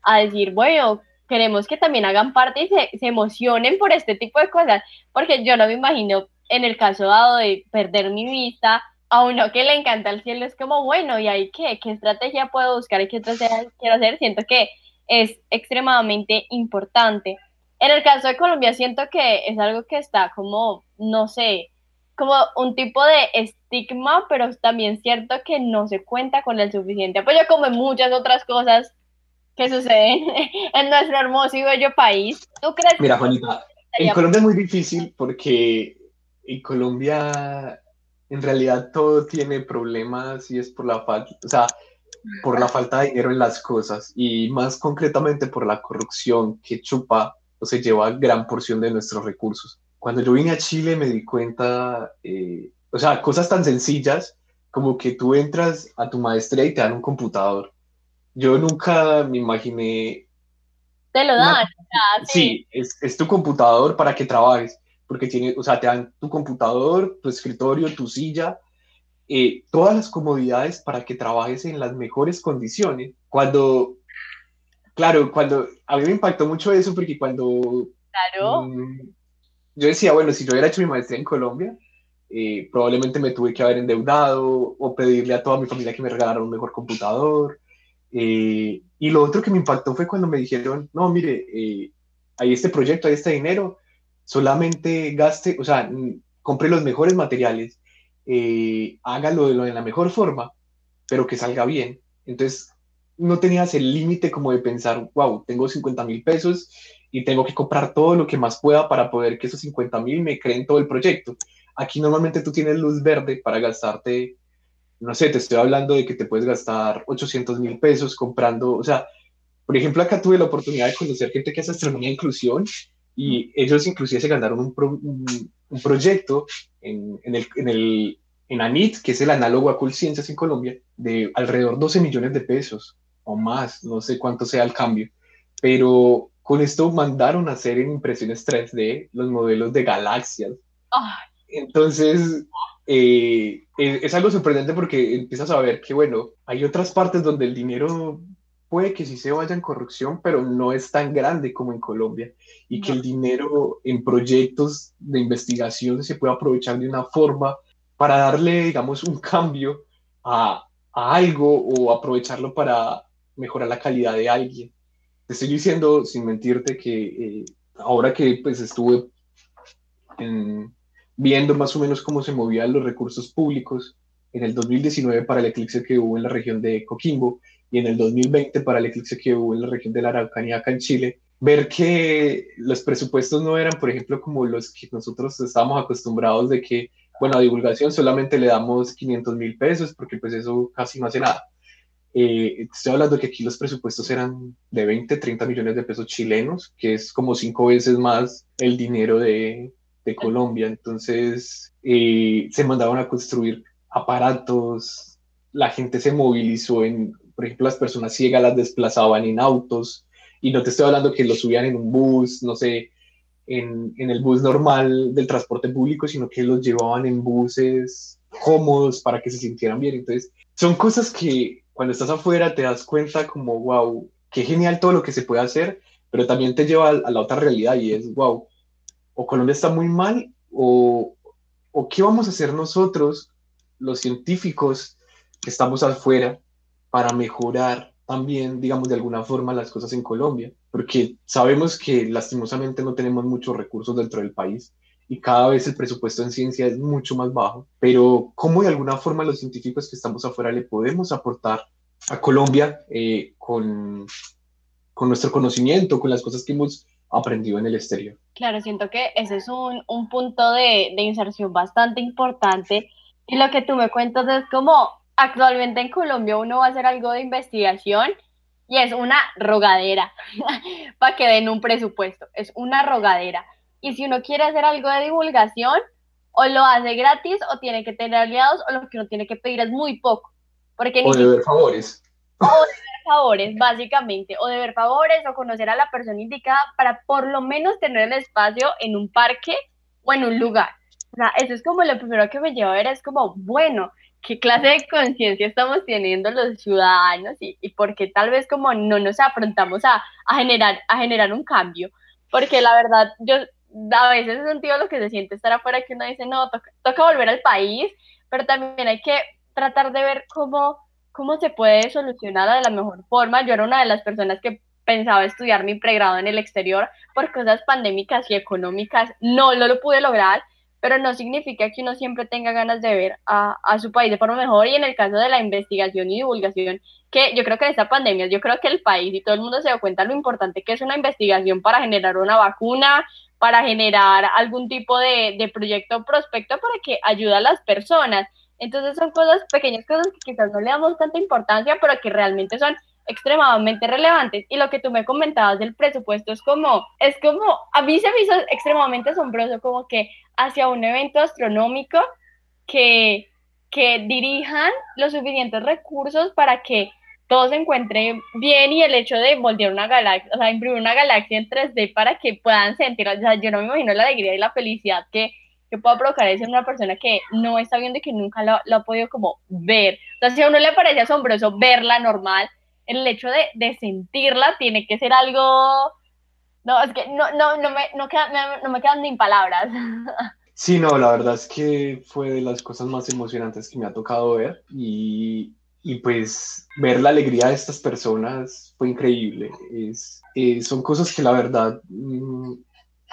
a decir, bueno, queremos que también hagan parte y se, se, emocionen por este tipo de cosas, porque yo no me imagino en el caso dado de perder mi vista, a uno que le encanta el cielo es como, bueno, ¿y ahí qué? ¿Qué estrategia puedo buscar y qué estrategia quiero hacer? Siento que es extremadamente importante. En el caso de Colombia siento que es algo que está como, no sé, como un tipo de estigma, pero también cierto que no se cuenta con el suficiente apoyo, como en muchas otras cosas que suceden en nuestro hermoso y bello país. ¿Tú crees Mira, Juanita, en Colombia es muy difícil porque en Colombia en realidad todo tiene problemas y es por la falta, o sea, por la falta de dinero en las cosas y más concretamente por la corrupción que chupa o se lleva gran porción de nuestros recursos. Cuando yo vine a Chile me di cuenta, eh, o sea, cosas tan sencillas como que tú entras a tu maestría y te dan un computador yo nunca me imaginé... Te lo dan. sí, es, tu computador para que trabajes, porque tiene, o sea, te dan tu computador, tu escritorio, tu silla, eh, todas las comodidades para que trabajes en las mejores condiciones. Cuando, claro, cuando a mí me impactó mucho eso, porque cuando... Claro. Mm, yo decía, bueno, si yo hubiera hecho mi maestría en Colombia, eh, probablemente me tuve que haber endeudado o pedirle a toda mi familia que me regalara un mejor computador eh, y lo otro que me impactó fue cuando me dijeron, no, mire, eh, hay este proyecto, hay este dinero, solamente gaste, o sea, compre los mejores materiales, eh, hágalo de, lo, de la mejor forma, pero que salga bien. Entonces, no tenías el límite como de pensar, wow, tengo 50 mil pesos y tengo que comprar todo lo que más pueda para poder que esos 50 mil me creen todo el proyecto. Aquí normalmente tú tienes luz verde para gastarte no sé, te estoy hablando de que te puedes gastar 800 mil pesos comprando, o sea, por ejemplo, acá tuve la oportunidad de conocer gente que hace astronomía e inclusión y ellos inclusive se ganaron un, un, proyecto en, en, el, en, el, en ANIT, que es el análogo a Colciencias en Colombia, de alrededor 12 millones de pesos o más, no sé cuánto sea el cambio, pero con esto mandaron a hacer en impresiones 3D los modelos de galaxias. Entonces, eh, es, algo sorprendente porque empiezas a ver que, bueno, hay otras partes donde el dinero puede que sí se vaya en corrupción, pero no es tan grande como en Colombia, y que el dinero en proyectos de investigación se puede aprovechar de una forma para darle, digamos, un cambio a, a algo o aprovecharlo para mejorar la calidad de alguien. Te estoy diciendo, sin mentirte, que eh, ahora que pues estuve viendo más o menos cómo se movían los recursos públicos en el 2019 para el eclipse que hubo en la región de Coquimbo y en el 2020 para el eclipse que hubo en la región de la Araucanía acá en Chile, ver que los presupuestos no eran, por ejemplo, como los que nosotros estábamos acostumbrados de que, bueno, a divulgación solamente le damos 500 mil pesos porque pues eso casi no hace nada. Eh, estoy hablando que aquí los presupuestos eran de 20, 30 millones de pesos chilenos, que es como cinco veces más el dinero de, de Colombia. Entonces, eh, se mandaban a construir aparatos, la gente se movilizó en, por ejemplo, las personas ciegas las desplazaban en autos, y no te estoy hablando que los subían en un bus, no sé, en, en el bus normal del transporte público, sino que los llevaban en buses cómodos para que se sintieran bien. Entonces, son cosas que cuando estás afuera te das cuenta como, wow, qué genial todo lo que se puede hacer, pero también te lleva a, la otra realidad y es, wow, o Colombia está muy mal o, o qué vamos a hacer nosotros, los científicos que estamos afuera, para mejorar también, digamos, de alguna forma las cosas en Colombia, porque sabemos que lastimosamente no tenemos muchos recursos dentro del país y cada vez el presupuesto en ciencia es mucho más bajo, pero ¿cómo de alguna forma los científicos que estamos afuera le podemos aportar a Colombia eh, con, con nuestro conocimiento, con las cosas que hemos aprendido en el exterior? Claro, siento que ese es un, un punto de, de inserción bastante importante y lo que tú me cuentas es como actualmente en Colombia uno va a hacer algo de investigación y es una rogadera para que den un presupuesto, es una rogadera. Y si uno quiere hacer algo de divulgación, o lo hace gratis o tiene que tener aliados o lo que uno tiene que pedir es muy poco. Porque o deber favores. O deber favores, básicamente, o deber favores o conocer a la persona indicada para por lo menos tener el espacio en un parque o en un lugar. O sea, eso es como lo primero que me lleva a ver, es como, bueno, qué clase de conciencia estamos teniendo los ciudadanos y, y por qué tal vez como no nos afrontamos a, a, generar, a generar un cambio. Porque la verdad, yo a veces he sentido lo que se siente estar afuera, que uno dice, no, toca, toca volver al país, pero también hay que tratar de ver cómo, cómo se puede solucionar de la mejor forma. Yo era una de las personas que pensaba estudiar mi pregrado en el exterior por cosas pandémicas y económicas. No, no lo pude lograr pero no significa que uno siempre tenga ganas de ver a, a, su país de forma mejor y en el caso de la investigación y divulgación, que yo creo que en esta pandemia, yo creo que el país y todo el mundo se da cuenta lo importante que es una investigación para generar una vacuna, para generar algún tipo de, proyecto prospecto para que ayude a las personas. Entonces son cosas, pequeñas cosas que quizás no le damos tanta importancia, pero que realmente son extremadamente relevantes. Y lo que tú me comentabas del presupuesto es como, es como, a mí se me hizo extremadamente asombroso como que hacia un evento astronómico que, que dirijan los suficientes recursos para que todo se encuentre bien y el hecho de moldear una galaxia, o sea, imprimir una galaxia en 3D para que puedan sentir, o sea, yo no me imagino la alegría y la felicidad que, que pueda provocar eso en una persona que no está viendo y que nunca lo, lo, ha podido como ver. Si a uno le parece asombroso verla normal, el hecho de, de sentirla tiene que ser algo... No, es que no, no, no, me, no, queda, no me quedan ni palabras. Sí, no, la verdad es que fue de las cosas más emocionantes que me ha tocado ver y, y pues ver la alegría de estas personas fue increíble. Es, eh, son cosas que la verdad, mmm,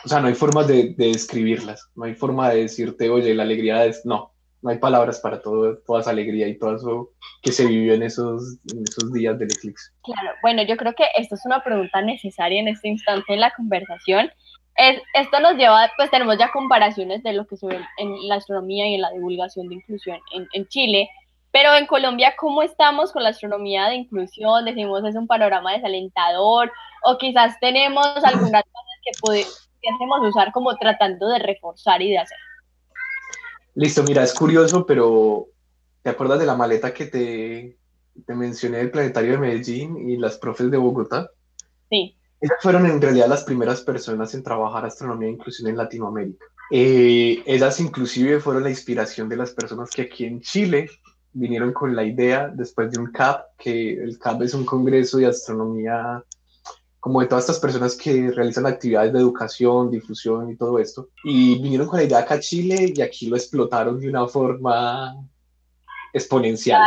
o sea, no hay forma de, de, describirlas, no hay forma de decirte, oye, la alegría es, no, no hay palabras para todo, toda esa alegría y todo eso que se vivió en esos, en esos días del eclipse. Claro, bueno, yo creo que esto es una pregunta necesaria en este instante en la conversación es, esto nos lleva, pues tenemos ya comparaciones de lo que se ve en la astronomía y en la divulgación de inclusión en, en Chile, pero en Colombia, ¿cómo estamos con la astronomía de inclusión? Decimos, es un panorama desalentador, o quizás tenemos algunas cosas que pudiésemos usar como tratando de reforzar y de hacer. Listo, mira, es curioso, pero ¿te acuerdas de la maleta que te, te mencioné del Planetario de Medellín y las profes de Bogotá? Sí. Esas fueron en realidad las primeras personas en trabajar astronomía e inclusión en Latinoamérica. Eh, ellas inclusive fueron la inspiración de las personas que aquí en Chile vinieron con la idea después de un CAP, que el CAP es un congreso de astronomía como de todas estas personas que realizan actividades de educación, difusión y todo esto. Y vinieron con la idea acá a Chile y aquí lo explotaron de una forma exponencial.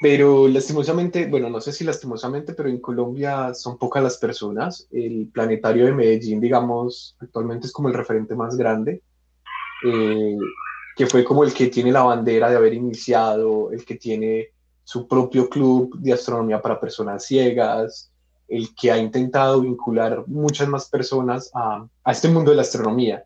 Pero lastimosamente, bueno, no sé si lastimosamente, pero en Colombia son pocas las personas. El planetario de Medellín, digamos, actualmente es como el referente más grande, eh, que fue como el que tiene la bandera de haber iniciado, el que tiene su propio club de astronomía para personas ciegas, el que ha intentado vincular muchas más personas a, a este mundo de la astronomía.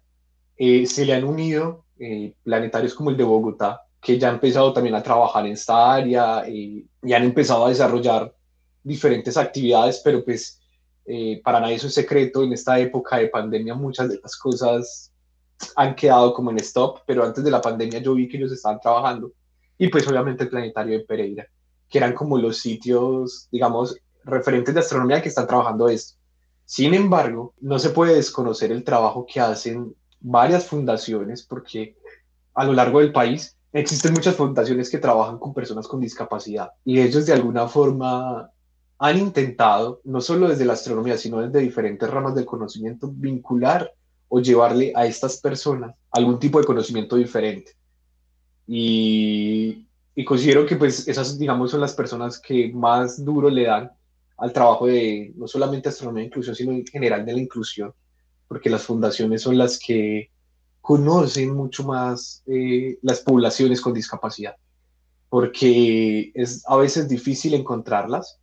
Eh, se le han unido eh, planetarios como el de Bogotá, que ya han empezado también a trabajar en esta área y, han empezado a desarrollar diferentes actividades, pero pues eh, para nadie es un secreto, en esta época de pandemia muchas de las cosas han quedado como en stop, pero antes de la pandemia yo vi que ellos estaban trabajando y pues obviamente el planetario de Pereira, que eran como los sitios, digamos, referentes de astronomía que están trabajando esto. Sin embargo, no se puede desconocer el trabajo que hacen varias fundaciones porque a lo largo del país existen muchas fundaciones que trabajan con personas con discapacidad y ellos de alguna forma han intentado, no solo desde la astronomía, sino desde diferentes ramas del conocimiento, vincular o llevarle a estas personas algún tipo de conocimiento diferente. Y, considero que pues esas, digamos, son las personas que más duro le dan al trabajo de no solamente astronomía e inclusión, sino en general de la inclusión, porque las fundaciones son las que conocen mucho más eh, las poblaciones con discapacidad, porque es a veces difícil encontrarlas.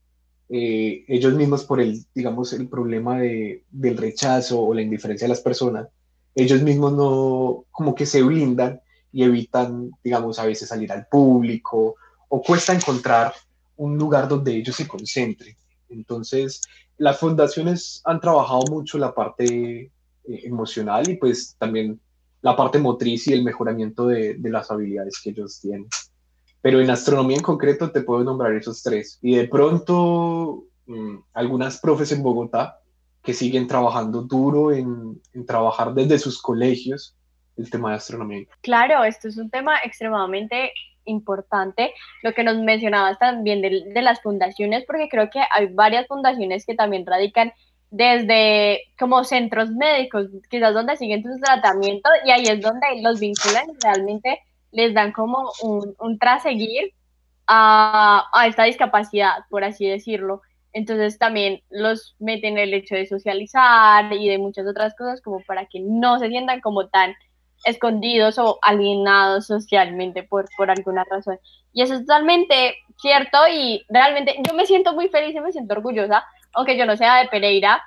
Eh, ellos mismos por el, digamos, el problema de, del rechazo o la indiferencia de las personas, ellos mismos no, como que se blindan y evitan, digamos, a veces salir al público o cuesta encontrar un lugar donde ellos se concentren. Entonces, las fundaciones han trabajado mucho la parte eh, emocional y pues también la parte motriz y el mejoramiento de, las habilidades que ellos tienen. Pero en astronomía en concreto te puedo nombrar esos tres. Y de pronto, mm, algunas profes en Bogotá que siguen trabajando duro en, trabajar desde sus colegios el tema de astronomía. Claro, esto es un tema extremadamente importante, lo que nos mencionabas también de, de, las fundaciones, porque creo que hay varias fundaciones que también radican desde como centros médicos, quizás donde siguen sus tratamientos y ahí es donde los vinculan realmente les dan como un, un traseguir a, a, esta discapacidad, por así decirlo. Entonces también los meten el hecho de socializar y de muchas otras cosas como para que no se sientan como tan escondidos o alienados socialmente por, por alguna razón. Y eso es totalmente cierto y realmente yo me siento muy feliz y me siento orgullosa aunque yo no sea de Pereira,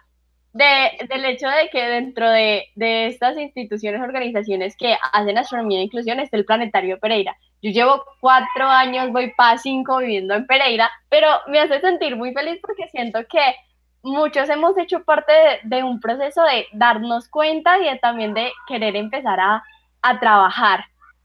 de, del hecho de que dentro de, de, estas instituciones, organizaciones que hacen astronomía e inclusión está el Planetario Pereira. Yo llevo cuatro años, voy para cinco viviendo en Pereira, pero me hace sentir muy feliz porque siento que muchos hemos hecho parte de, de un proceso de darnos cuenta y también de querer empezar a, a trabajar,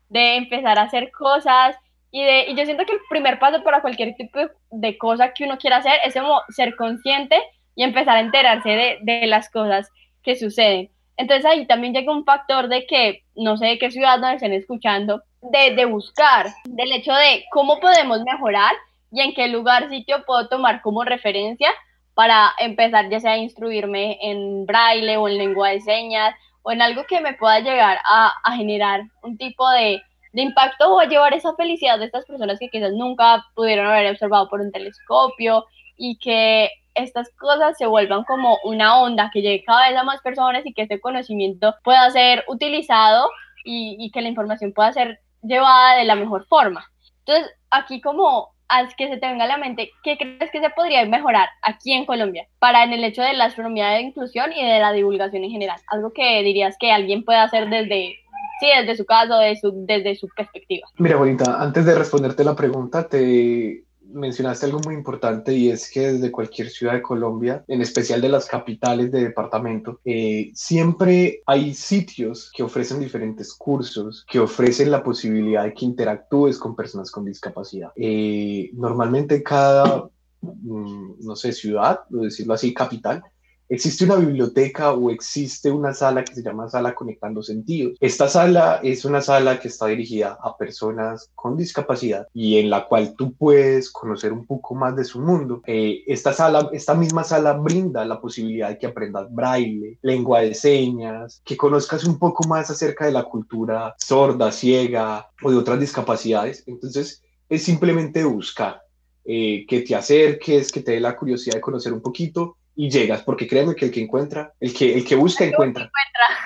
de empezar a hacer cosas y, de, y yo siento que el primer paso para cualquier tipo de cosa que uno quiera hacer es como ser consciente y empezar a enterarse de, de las cosas que suceden. Entonces ahí también llega un factor de que, no sé de qué ciudad nos estén escuchando, de, de, buscar, del hecho de cómo podemos mejorar y en qué lugar, sitio puedo tomar como referencia para empezar ya sea a instruirme en braille o en lengua de señas o en algo que me pueda llegar a, a generar un tipo de, de impacto o a llevar esa felicidad de estas personas que quizás nunca pudieron haber observado por un telescopio y que estas cosas se vuelvan como una onda que llegue cada vez a más personas y que este conocimiento pueda ser utilizado y, que la información pueda ser llevada de la mejor forma. Entonces, aquí como haz que se te venga a la mente, ¿qué crees que se podría mejorar aquí en Colombia para en el hecho de la astronomía de inclusión y de la divulgación en general? Algo que dirías que alguien puede hacer desde sí, desde su caso, desde su, desde su perspectiva. Mira, bonita, antes de responderte la pregunta, te mencionaste algo muy importante y es que desde cualquier ciudad de Colombia, en especial de las capitales de departamento, eh, siempre hay sitios que ofrecen diferentes cursos, que ofrecen la posibilidad de que interactúes con personas con discapacidad. Eh, normalmente cada, mm, no sé, ciudad, o decirlo así, capital, existe una biblioteca o existe una sala que se llama Sala Conectando Sentidos. Esta sala es una sala que está dirigida a personas con discapacidad y en la cual tú puedes conocer un poco más de su mundo. Eh, esta sala, esta misma sala brinda la posibilidad de que aprendas braille, lengua de señas, que conozcas un poco más acerca de la cultura sorda, ciega o de otras discapacidades. Entonces, es simplemente buscar eh, que te acerques, que te dé la curiosidad de conocer un poquito y llegas, porque créeme que el que encuentra, el que, el que busca encuentra.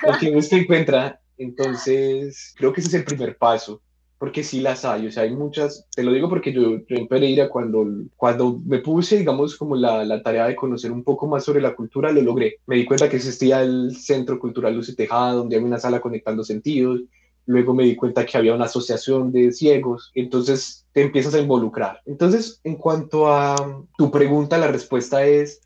El que busca encuentra. Entonces, creo que ese es el primer paso, porque sí las hay, o sea, hay muchas, te lo digo porque yo, yo en Pereira cuando, cuando me puse, digamos, como la, la, tarea de conocer un poco más sobre la cultura, lo logré. Me di cuenta que existía el Centro Cultural Luz y Tejada, donde hay una sala conectando sentidos, luego me di cuenta que había una asociación de ciegos, entonces te empiezas a involucrar. Entonces, en cuanto a tu pregunta, la respuesta es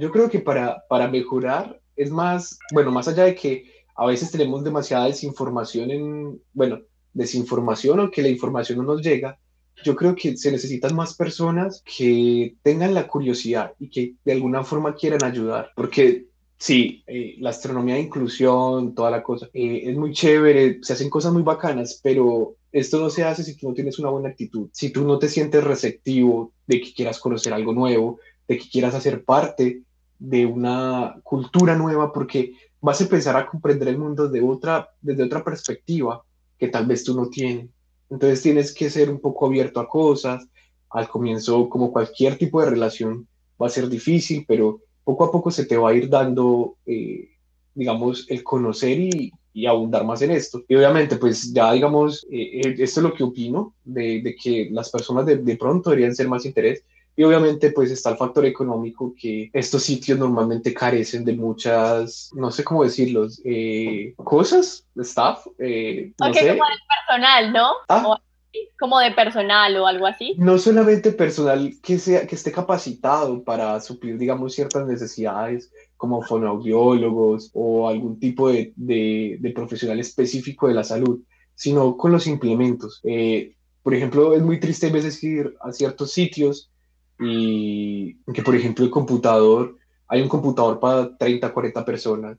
yo creo que para, para mejorar es más, bueno, más allá de que a veces tenemos demasiada desinformación en, bueno, desinformación o que la información no nos llega, yo creo que se necesitan más personas que tengan la curiosidad y que de alguna forma quieran ayudar, porque sí, eh, la astronomía de inclusión, toda la cosa, eh, es muy chévere, se hacen cosas muy bacanas, pero esto no se hace si tú no tienes una buena actitud, si tú no te sientes receptivo de que quieras conocer algo nuevo, de que quieras hacer parte de una cultura nueva, porque vas a empezar a comprender el mundo de otra, desde otra perspectiva que tal vez tú no tienes. Entonces tienes que ser un poco abierto a cosas. Al comienzo, como cualquier tipo de relación, va a ser difícil, pero poco a poco se te va a ir dando, eh, digamos, el conocer y, y, abundar más en esto. Y obviamente, pues ya, digamos, eh, eh, esto es lo que opino, de, que las personas de, de, pronto deberían ser más interés, y obviamente pues está el factor económico que estos sitios normalmente carecen de muchas, no sé cómo decirlo, eh, cosas, staff. Eh, no sé. como de personal, ¿no? ¿Ah? como de personal o algo así. No solamente personal que, sea, que esté capacitado para suplir, digamos, ciertas necesidades como fonoaudiólogos o algún tipo de, de, de profesional específico de la salud, sino con los implementos. Eh, por ejemplo, es muy triste a veces ir a ciertos sitios y que, por ejemplo, el computador, hay un computador para 30, 40 personas.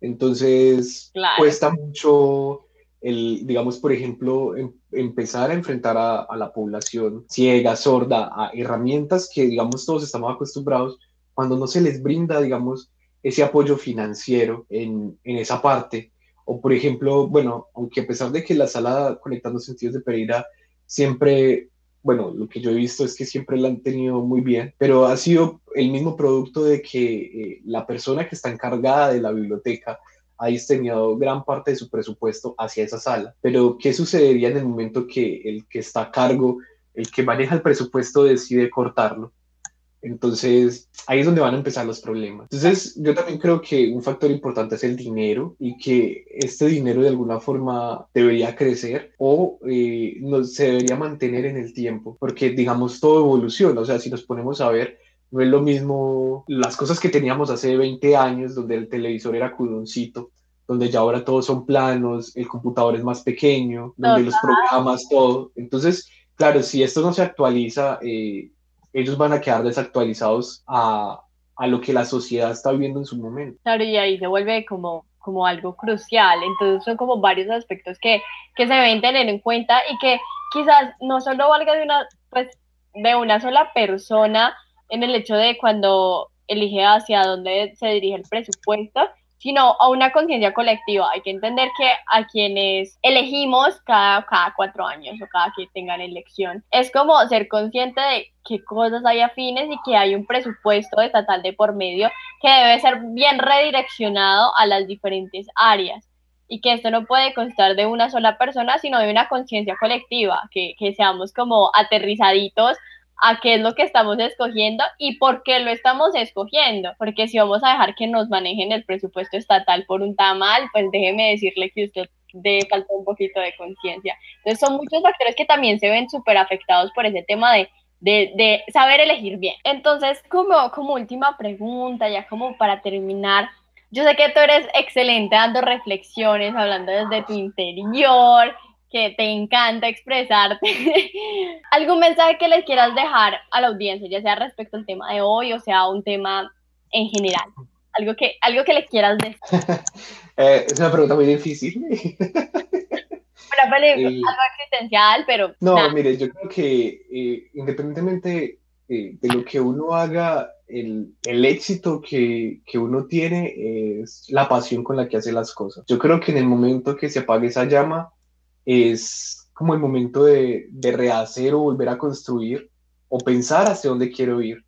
Entonces, cuesta mucho el, digamos, por ejemplo, em, empezar a enfrentar a, a, la población ciega, sorda, a herramientas que, digamos, todos estamos acostumbrados, cuando no se les brinda, digamos, ese apoyo financiero en, en esa parte. O, por ejemplo, bueno, aunque a pesar de que la sala Conectando Sentidos de Pereira siempre bueno, lo que yo he visto es que siempre la han tenido muy bien, pero ha sido el mismo producto de que eh, la persona que está encargada de la biblioteca ha destinado gran parte de su presupuesto hacia esa sala. Pero, ¿qué sucedería en el momento que el que está a cargo, el que maneja el presupuesto, decide cortarlo? Entonces, ahí es donde van a empezar los problemas. Entonces, yo también creo que un factor importante es el dinero y que este dinero de alguna forma debería crecer o eh, no, se debería mantener en el tiempo, porque digamos, todo evoluciona. O sea, si nos ponemos a ver, no es lo mismo las cosas que teníamos hace 20 años, donde el televisor era cudoncito, donde ya ahora todos son planos, el computador es más pequeño, donde los programas, todo. Entonces, claro, si esto no se actualiza, eh, ellos van a quedar desactualizados a, a lo que la sociedad está viviendo en su momento. Claro, y ahí se vuelve como, como algo crucial. Entonces son como varios aspectos que, que se deben tener en cuenta y que quizás no solo valga de una, pues, de una sola persona en el hecho de cuando elige hacia dónde se dirige el presupuesto, sino a una conciencia colectiva. Hay que entender que a quienes elegimos cada, cada cuatro años o cada que tengan elección, es como ser consciente de qué cosas hay afines y que hay un presupuesto estatal de por medio que debe ser bien redireccionado a las diferentes áreas y que esto no puede constar de una sola persona, sino de una conciencia colectiva, que, que seamos como aterrizaditos a qué es lo que estamos escogiendo y por qué lo estamos escogiendo. Porque si vamos a dejar que nos manejen el presupuesto estatal por un tamal, pues déjeme decirle que usted de falta un poquito de conciencia. Entonces son muchos factores que también se ven súper afectados por ese tema de, de, de, saber elegir bien. Entonces, como, como última pregunta, ya como para terminar, yo sé que tú eres excelente dando reflexiones, hablando desde tu interior, que te encanta expresarte. ¿Algún mensaje que les quieras dejar a la audiencia, ya sea respecto al tema de hoy o sea un tema en general? Algo que, algo que le quieras decir. Eh, es una pregunta muy difícil. Una película, eh, algo existencial, pero... No, mire, yo creo que eh, independientemente de lo que uno haga, el, el éxito que, que, uno tiene es la pasión con la que hace las cosas. Yo creo que en el momento que se apague esa llama es como el momento de, de rehacer o volver a construir o pensar hacia dónde quiero ir.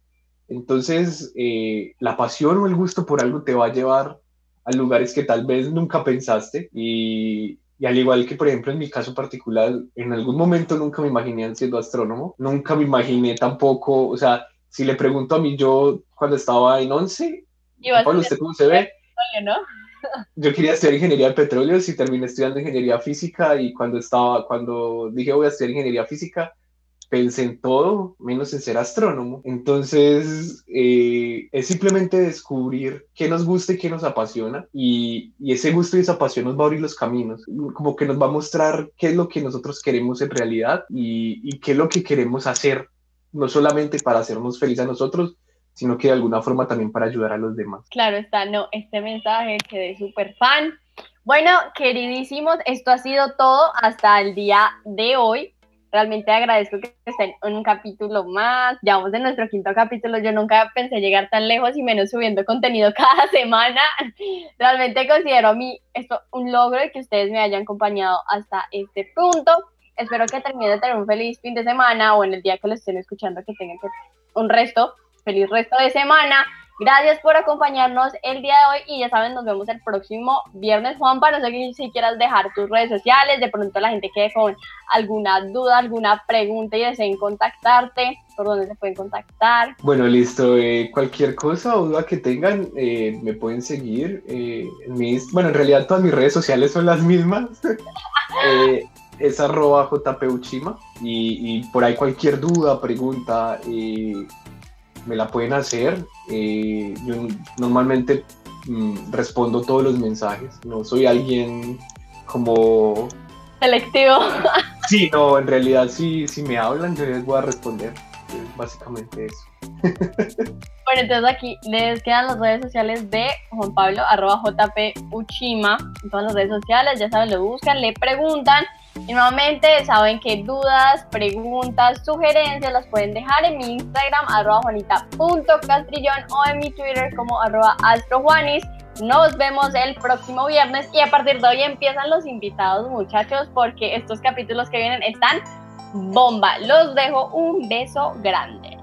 Entonces, eh, la pasión o el gusto por algo te va a llevar a lugares que tal vez nunca pensaste y, y, al igual que, por ejemplo, en mi caso particular, en algún momento nunca me imaginé siendo astrónomo, nunca me imaginé tampoco, o sea, si le pregunto a mí yo cuando estaba en 11, Pablo, ¿usted cómo se ve? ¿no? Yo quería estudiar ingeniería de petróleo y terminé estudiando ingeniería física y cuando estaba, cuando dije voy a estudiar ingeniería física, pensé en todo menos en ser astrónomo. Entonces, eh, es simplemente descubrir qué nos gusta y qué nos apasiona. Y, y, ese gusto y esa pasión nos va a abrir los caminos, como que nos va a mostrar qué es lo que nosotros queremos en realidad y, y qué es lo que queremos hacer, no solamente para hacernos felices a nosotros, sino que de alguna forma también para ayudar a los demás. Claro está, no, este mensaje quedé súper fan. Bueno, queridísimos, esto ha sido todo hasta el día de hoy. Realmente agradezco que estén en un capítulo más. Ya vamos en nuestro quinto capítulo. Yo nunca pensé llegar tan lejos y menos subiendo contenido cada semana. Realmente considero a mí esto un logro de que ustedes me hayan acompañado hasta este punto. Espero que terminen de tener un feliz fin de semana o en el día que lo estén escuchando que tengan un resto, feliz resto de semana. Gracias por acompañarnos el día de hoy y ya saben, nos vemos el próximo viernes. Juanpa, no sé si quieras dejar tus redes sociales, de pronto la gente quede con alguna duda, alguna pregunta y deseen contactarte, por dónde se pueden contactar. Bueno, listo. Eh, cualquier cosa o duda que tengan, eh, me pueden seguir. Eh, mis, bueno, en realidad todas mis redes sociales son las mismas. es arroba jpuchima y, y por ahí cualquier duda, pregunta, me la pueden hacer. Eh, yo normalmente mm, respondo todos los mensajes. No soy alguien como... Selectivo. Sí, no, en realidad sí, si me hablan yo les voy a responder. básicamente eso. Bueno, entonces aquí les quedan las redes sociales de Juan Pablo, arroba jpuchima, en todas las redes sociales, ya saben, lo buscan, le preguntan y nuevamente saben que dudas, preguntas, sugerencias las pueden dejar en mi Instagram, arroba juanita.castrillón o en mi Twitter como arroba astrojuanis. Nos vemos el próximo viernes y a partir de hoy empiezan los invitados muchachos porque estos capítulos que vienen están bomba. Los dejo un beso grande.